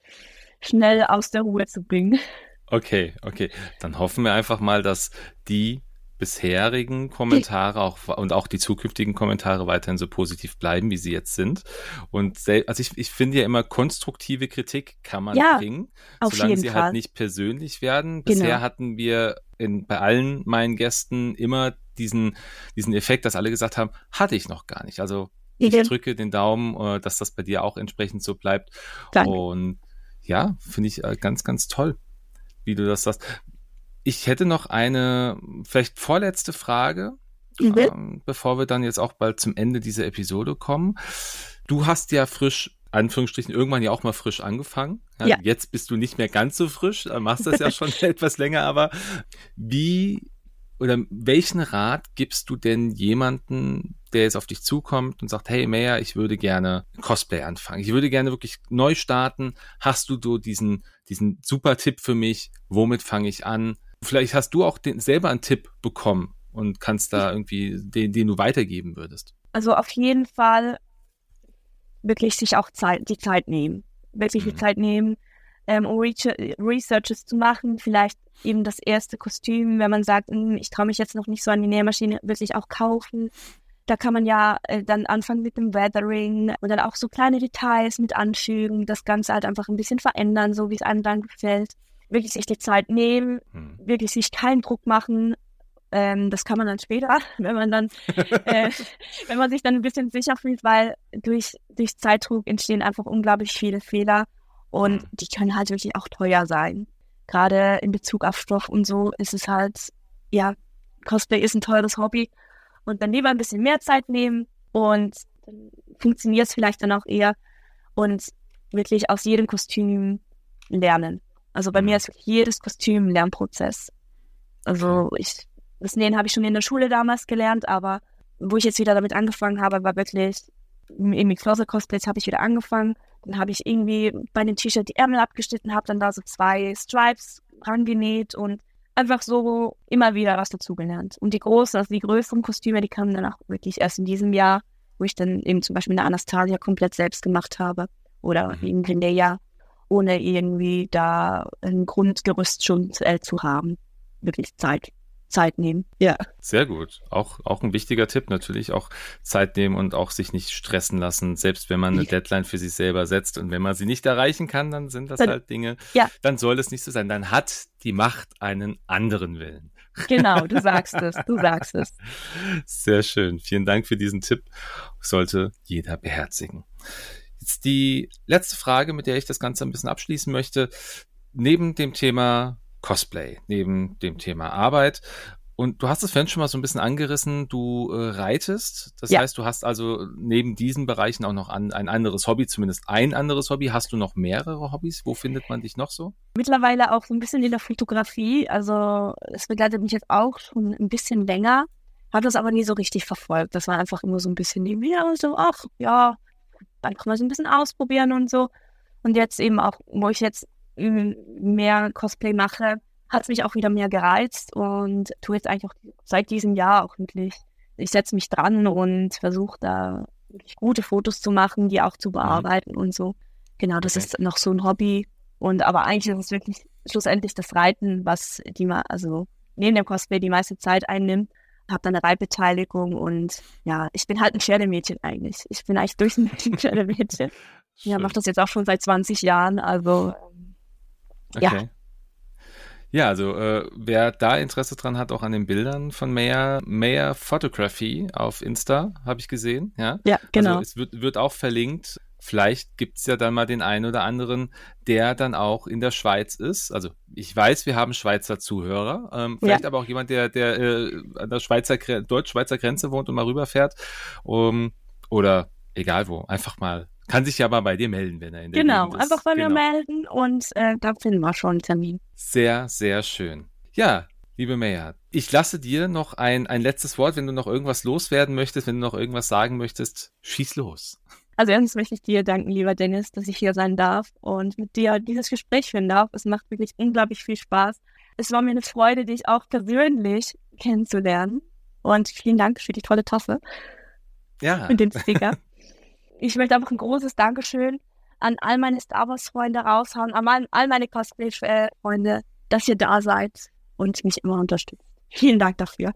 schnell aus der Ruhe zu bringen. Okay, okay. Dann hoffen wir einfach mal, dass die bisherigen Kommentare auch, und auch die zukünftigen Kommentare weiterhin so positiv bleiben, wie sie jetzt sind. Und also ich, ich finde ja immer, konstruktive Kritik kann man ja, bringen, solange sie halt Fall. halt nicht persönlich werden. Bisher genau. hatten wir in, bei allen meinen Gästen immer diesen, diesen Effekt, dass alle gesagt haben, hatte ich noch gar nicht. Also ich drücke den Daumen, äh, dass das bei dir auch entsprechend so bleibt. Danke. Und ja, finde ich äh, ganz, ganz toll, wie du das sagst. Ich hätte noch eine vielleicht vorletzte Frage, mhm. ähm, bevor wir dann jetzt auch bald zum Ende dieser Episode kommen. Du hast ja frisch, Anführungsstrichen, irgendwann ja auch mal frisch angefangen. Ja, ja. Jetzt bist du nicht mehr ganz so frisch, machst das ja schon etwas länger, aber wie oder welchen Rat gibst du denn jemanden, der jetzt auf dich zukommt und sagt, hey Maya, ich würde gerne Cosplay anfangen. Ich würde gerne wirklich neu starten. Hast du so diesen, diesen super Tipp für mich? Womit fange ich an? Vielleicht hast du auch den, selber einen Tipp bekommen und kannst da irgendwie den, den du weitergeben würdest. Also auf jeden Fall wirklich sich auch Zeit, die Zeit nehmen. Wirklich mhm. die Zeit nehmen, ähm, um Researches zu machen. Vielleicht eben das erste Kostüm, wenn man sagt, hm, ich traue mich jetzt noch nicht so an die Nähmaschine, wirklich auch kaufen. Da kann man ja äh, dann anfangen mit dem Weathering und dann auch so kleine Details mit anfügen, das Ganze halt einfach ein bisschen verändern, so wie es einem dann gefällt wirklich sich die Zeit nehmen, hm. wirklich sich keinen Druck machen. Ähm, das kann man dann später, wenn man dann, äh, wenn man sich dann ein bisschen sicher fühlt, weil durch, durch Zeitdruck entstehen einfach unglaublich viele Fehler und hm. die können halt wirklich auch teuer sein. Gerade in Bezug auf Stoff und so ist es halt, ja, Cosplay ist ein teures Hobby und dann lieber ein bisschen mehr Zeit nehmen und dann funktioniert es vielleicht dann auch eher und wirklich aus jedem Kostüm lernen. Also bei mhm. mir ist jedes Kostüm ein Lernprozess. Also ich, das Nähen habe ich schon in der Schule damals gelernt, aber wo ich jetzt wieder damit angefangen habe, war wirklich irgendwie Closet Cosplays habe ich wieder angefangen. Dann habe ich irgendwie bei dem T-Shirt die Ärmel abgeschnitten, habe dann da so zwei Stripes rangenäht und einfach so immer wieder was dazugelernt. Und die großen, also die größeren Kostüme, die kamen dann auch wirklich erst in diesem Jahr, wo ich dann eben zum Beispiel eine Anastasia komplett selbst gemacht habe. Oder mhm. eben Zendaya ohne irgendwie da ein Grundgerüst schon äh, zu haben. Wirklich Zeit. Zeit nehmen. Ja. Sehr gut. Auch, auch ein wichtiger Tipp natürlich, auch Zeit nehmen und auch sich nicht stressen lassen, selbst wenn man eine Deadline für sich selber setzt und wenn man sie nicht erreichen kann, dann sind das dann, halt Dinge, ja. dann soll es nicht so sein. Dann hat die Macht einen anderen Willen. Genau, du sagst es, du sagst es. Sehr schön. Vielen Dank für diesen Tipp. Sollte jeder beherzigen. Jetzt die letzte Frage, mit der ich das Ganze ein bisschen abschließen möchte. Neben dem Thema Cosplay, neben dem Thema Arbeit, und du hast es vorhin schon mal so ein bisschen angerissen, du äh, reitest. Das ja. heißt, du hast also neben diesen Bereichen auch noch an, ein anderes Hobby, zumindest ein anderes Hobby. Hast du noch mehrere Hobbys? Wo findet man dich noch so? Mittlerweile auch so ein bisschen in der Fotografie. Also es begleitet mich jetzt auch schon ein bisschen länger. Habe das aber nie so richtig verfolgt. Das war einfach immer so ein bisschen neben mir. So, ach ja, kann man so ein bisschen ausprobieren und so. Und jetzt eben auch, wo ich jetzt mehr Cosplay mache, hat es mich auch wieder mehr gereizt und tue jetzt eigentlich auch seit diesem Jahr auch wirklich. Ich setze mich dran und versuche da wirklich gute Fotos zu machen, die auch zu mhm. bearbeiten mhm. und so. Genau, das okay. ist noch so ein Hobby. Und aber eigentlich ist es wirklich schlussendlich das Reiten, was die mal, also neben dem Cosplay die meiste Zeit einnimmt. Habe dann eine Reitbeteiligung und ja, ich bin halt ein Pferdemädchen eigentlich. Ich bin eigentlich durch ein Pferdemädchen. ja, mache das jetzt auch schon seit 20 Jahren, also okay. ja, ja, also äh, wer da Interesse dran hat, auch an den Bildern von Mayor, Mayor Photography auf Insta, habe ich gesehen. Ja, ja genau. Also es wird, wird auch verlinkt. Vielleicht gibt's ja dann mal den einen oder anderen, der dann auch in der Schweiz ist. Also ich weiß, wir haben Schweizer Zuhörer. Ähm, vielleicht ja. aber auch jemand, der, der äh, an der Schweizer Deutsch-Schweizer Grenze wohnt und mal rüberfährt. Um, oder egal wo, einfach mal kann sich ja mal bei dir melden, wenn er in der Genau, Gegend ist. einfach bei genau. mir melden und äh, da finden wir schon einen Termin. Sehr, sehr schön. Ja, liebe Maya, ich lasse dir noch ein, ein letztes Wort, wenn du noch irgendwas loswerden möchtest, wenn du noch irgendwas sagen möchtest, schieß los. Also erstens möchte ich dir danken, lieber Dennis, dass ich hier sein darf und mit dir dieses Gespräch führen darf. Es macht wirklich unglaublich viel Spaß. Es war mir eine Freude, dich auch persönlich kennenzulernen. Und vielen Dank für die tolle Tasse. Ja. Und den Sticker. ich möchte einfach ein großes Dankeschön an all meine Star Wars-Freunde raushauen, an all meine Cosplay-Freunde, dass ihr da seid und mich immer unterstützt. Vielen Dank dafür.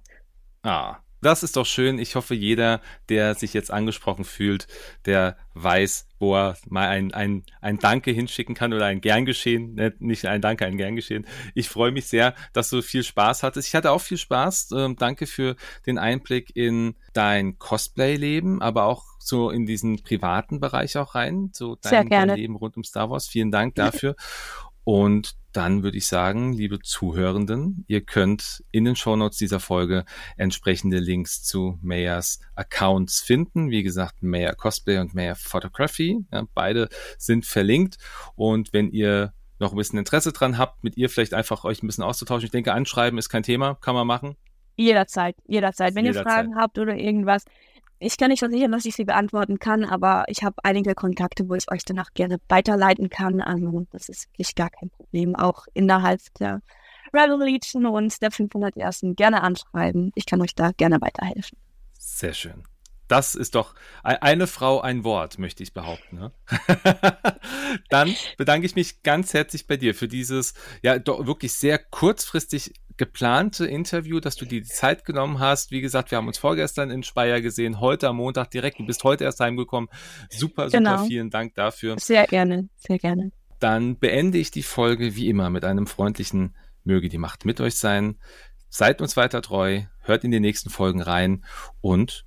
Ah, das ist doch schön. Ich hoffe, jeder, der sich jetzt angesprochen fühlt, der weiß, wo er mal ein, ein, ein Danke hinschicken kann oder ein Gern geschehen. Ne, nicht ein Danke, ein Gern geschehen. Ich freue mich sehr, dass du viel Spaß hattest. Ich hatte auch viel Spaß. Ähm, danke für den Einblick in dein Cosplay-Leben, aber auch so in diesen privaten Bereich auch rein. So dein, dein Leben rund um Star Wars. Vielen Dank dafür. Und dann würde ich sagen, liebe Zuhörenden, ihr könnt in den Shownotes dieser Folge entsprechende Links zu Mayas Accounts finden. Wie gesagt, Maya Cosplay und Maya Photography. Ja, beide sind verlinkt. Und wenn ihr noch ein bisschen Interesse dran habt, mit ihr vielleicht einfach euch ein bisschen auszutauschen. Ich denke, anschreiben ist kein Thema, kann man machen. Jederzeit, jederzeit. Wenn jederzeit. ihr Fragen habt oder irgendwas, ich kann nicht versichern, dass ich sie beantworten kann, aber ich habe einige Kontakte, wo ich euch danach gerne weiterleiten kann. Also das ist wirklich gar kein Problem. Auch innerhalb der Rebel Legion und der 501. gerne anschreiben. Ich kann euch da gerne weiterhelfen. Sehr schön. Das ist doch eine Frau, ein Wort, möchte ich behaupten. Ne? Dann bedanke ich mich ganz herzlich bei dir für dieses ja doch wirklich sehr kurzfristig geplante Interview, dass du dir die Zeit genommen hast. Wie gesagt, wir haben uns vorgestern in Speyer gesehen, heute am Montag direkt. Du bist heute erst heimgekommen. Super, super, genau. vielen Dank dafür. Sehr gerne, sehr gerne. Dann beende ich die Folge wie immer mit einem freundlichen Möge die Macht mit euch sein. Seid uns weiter treu, hört in die nächsten Folgen rein und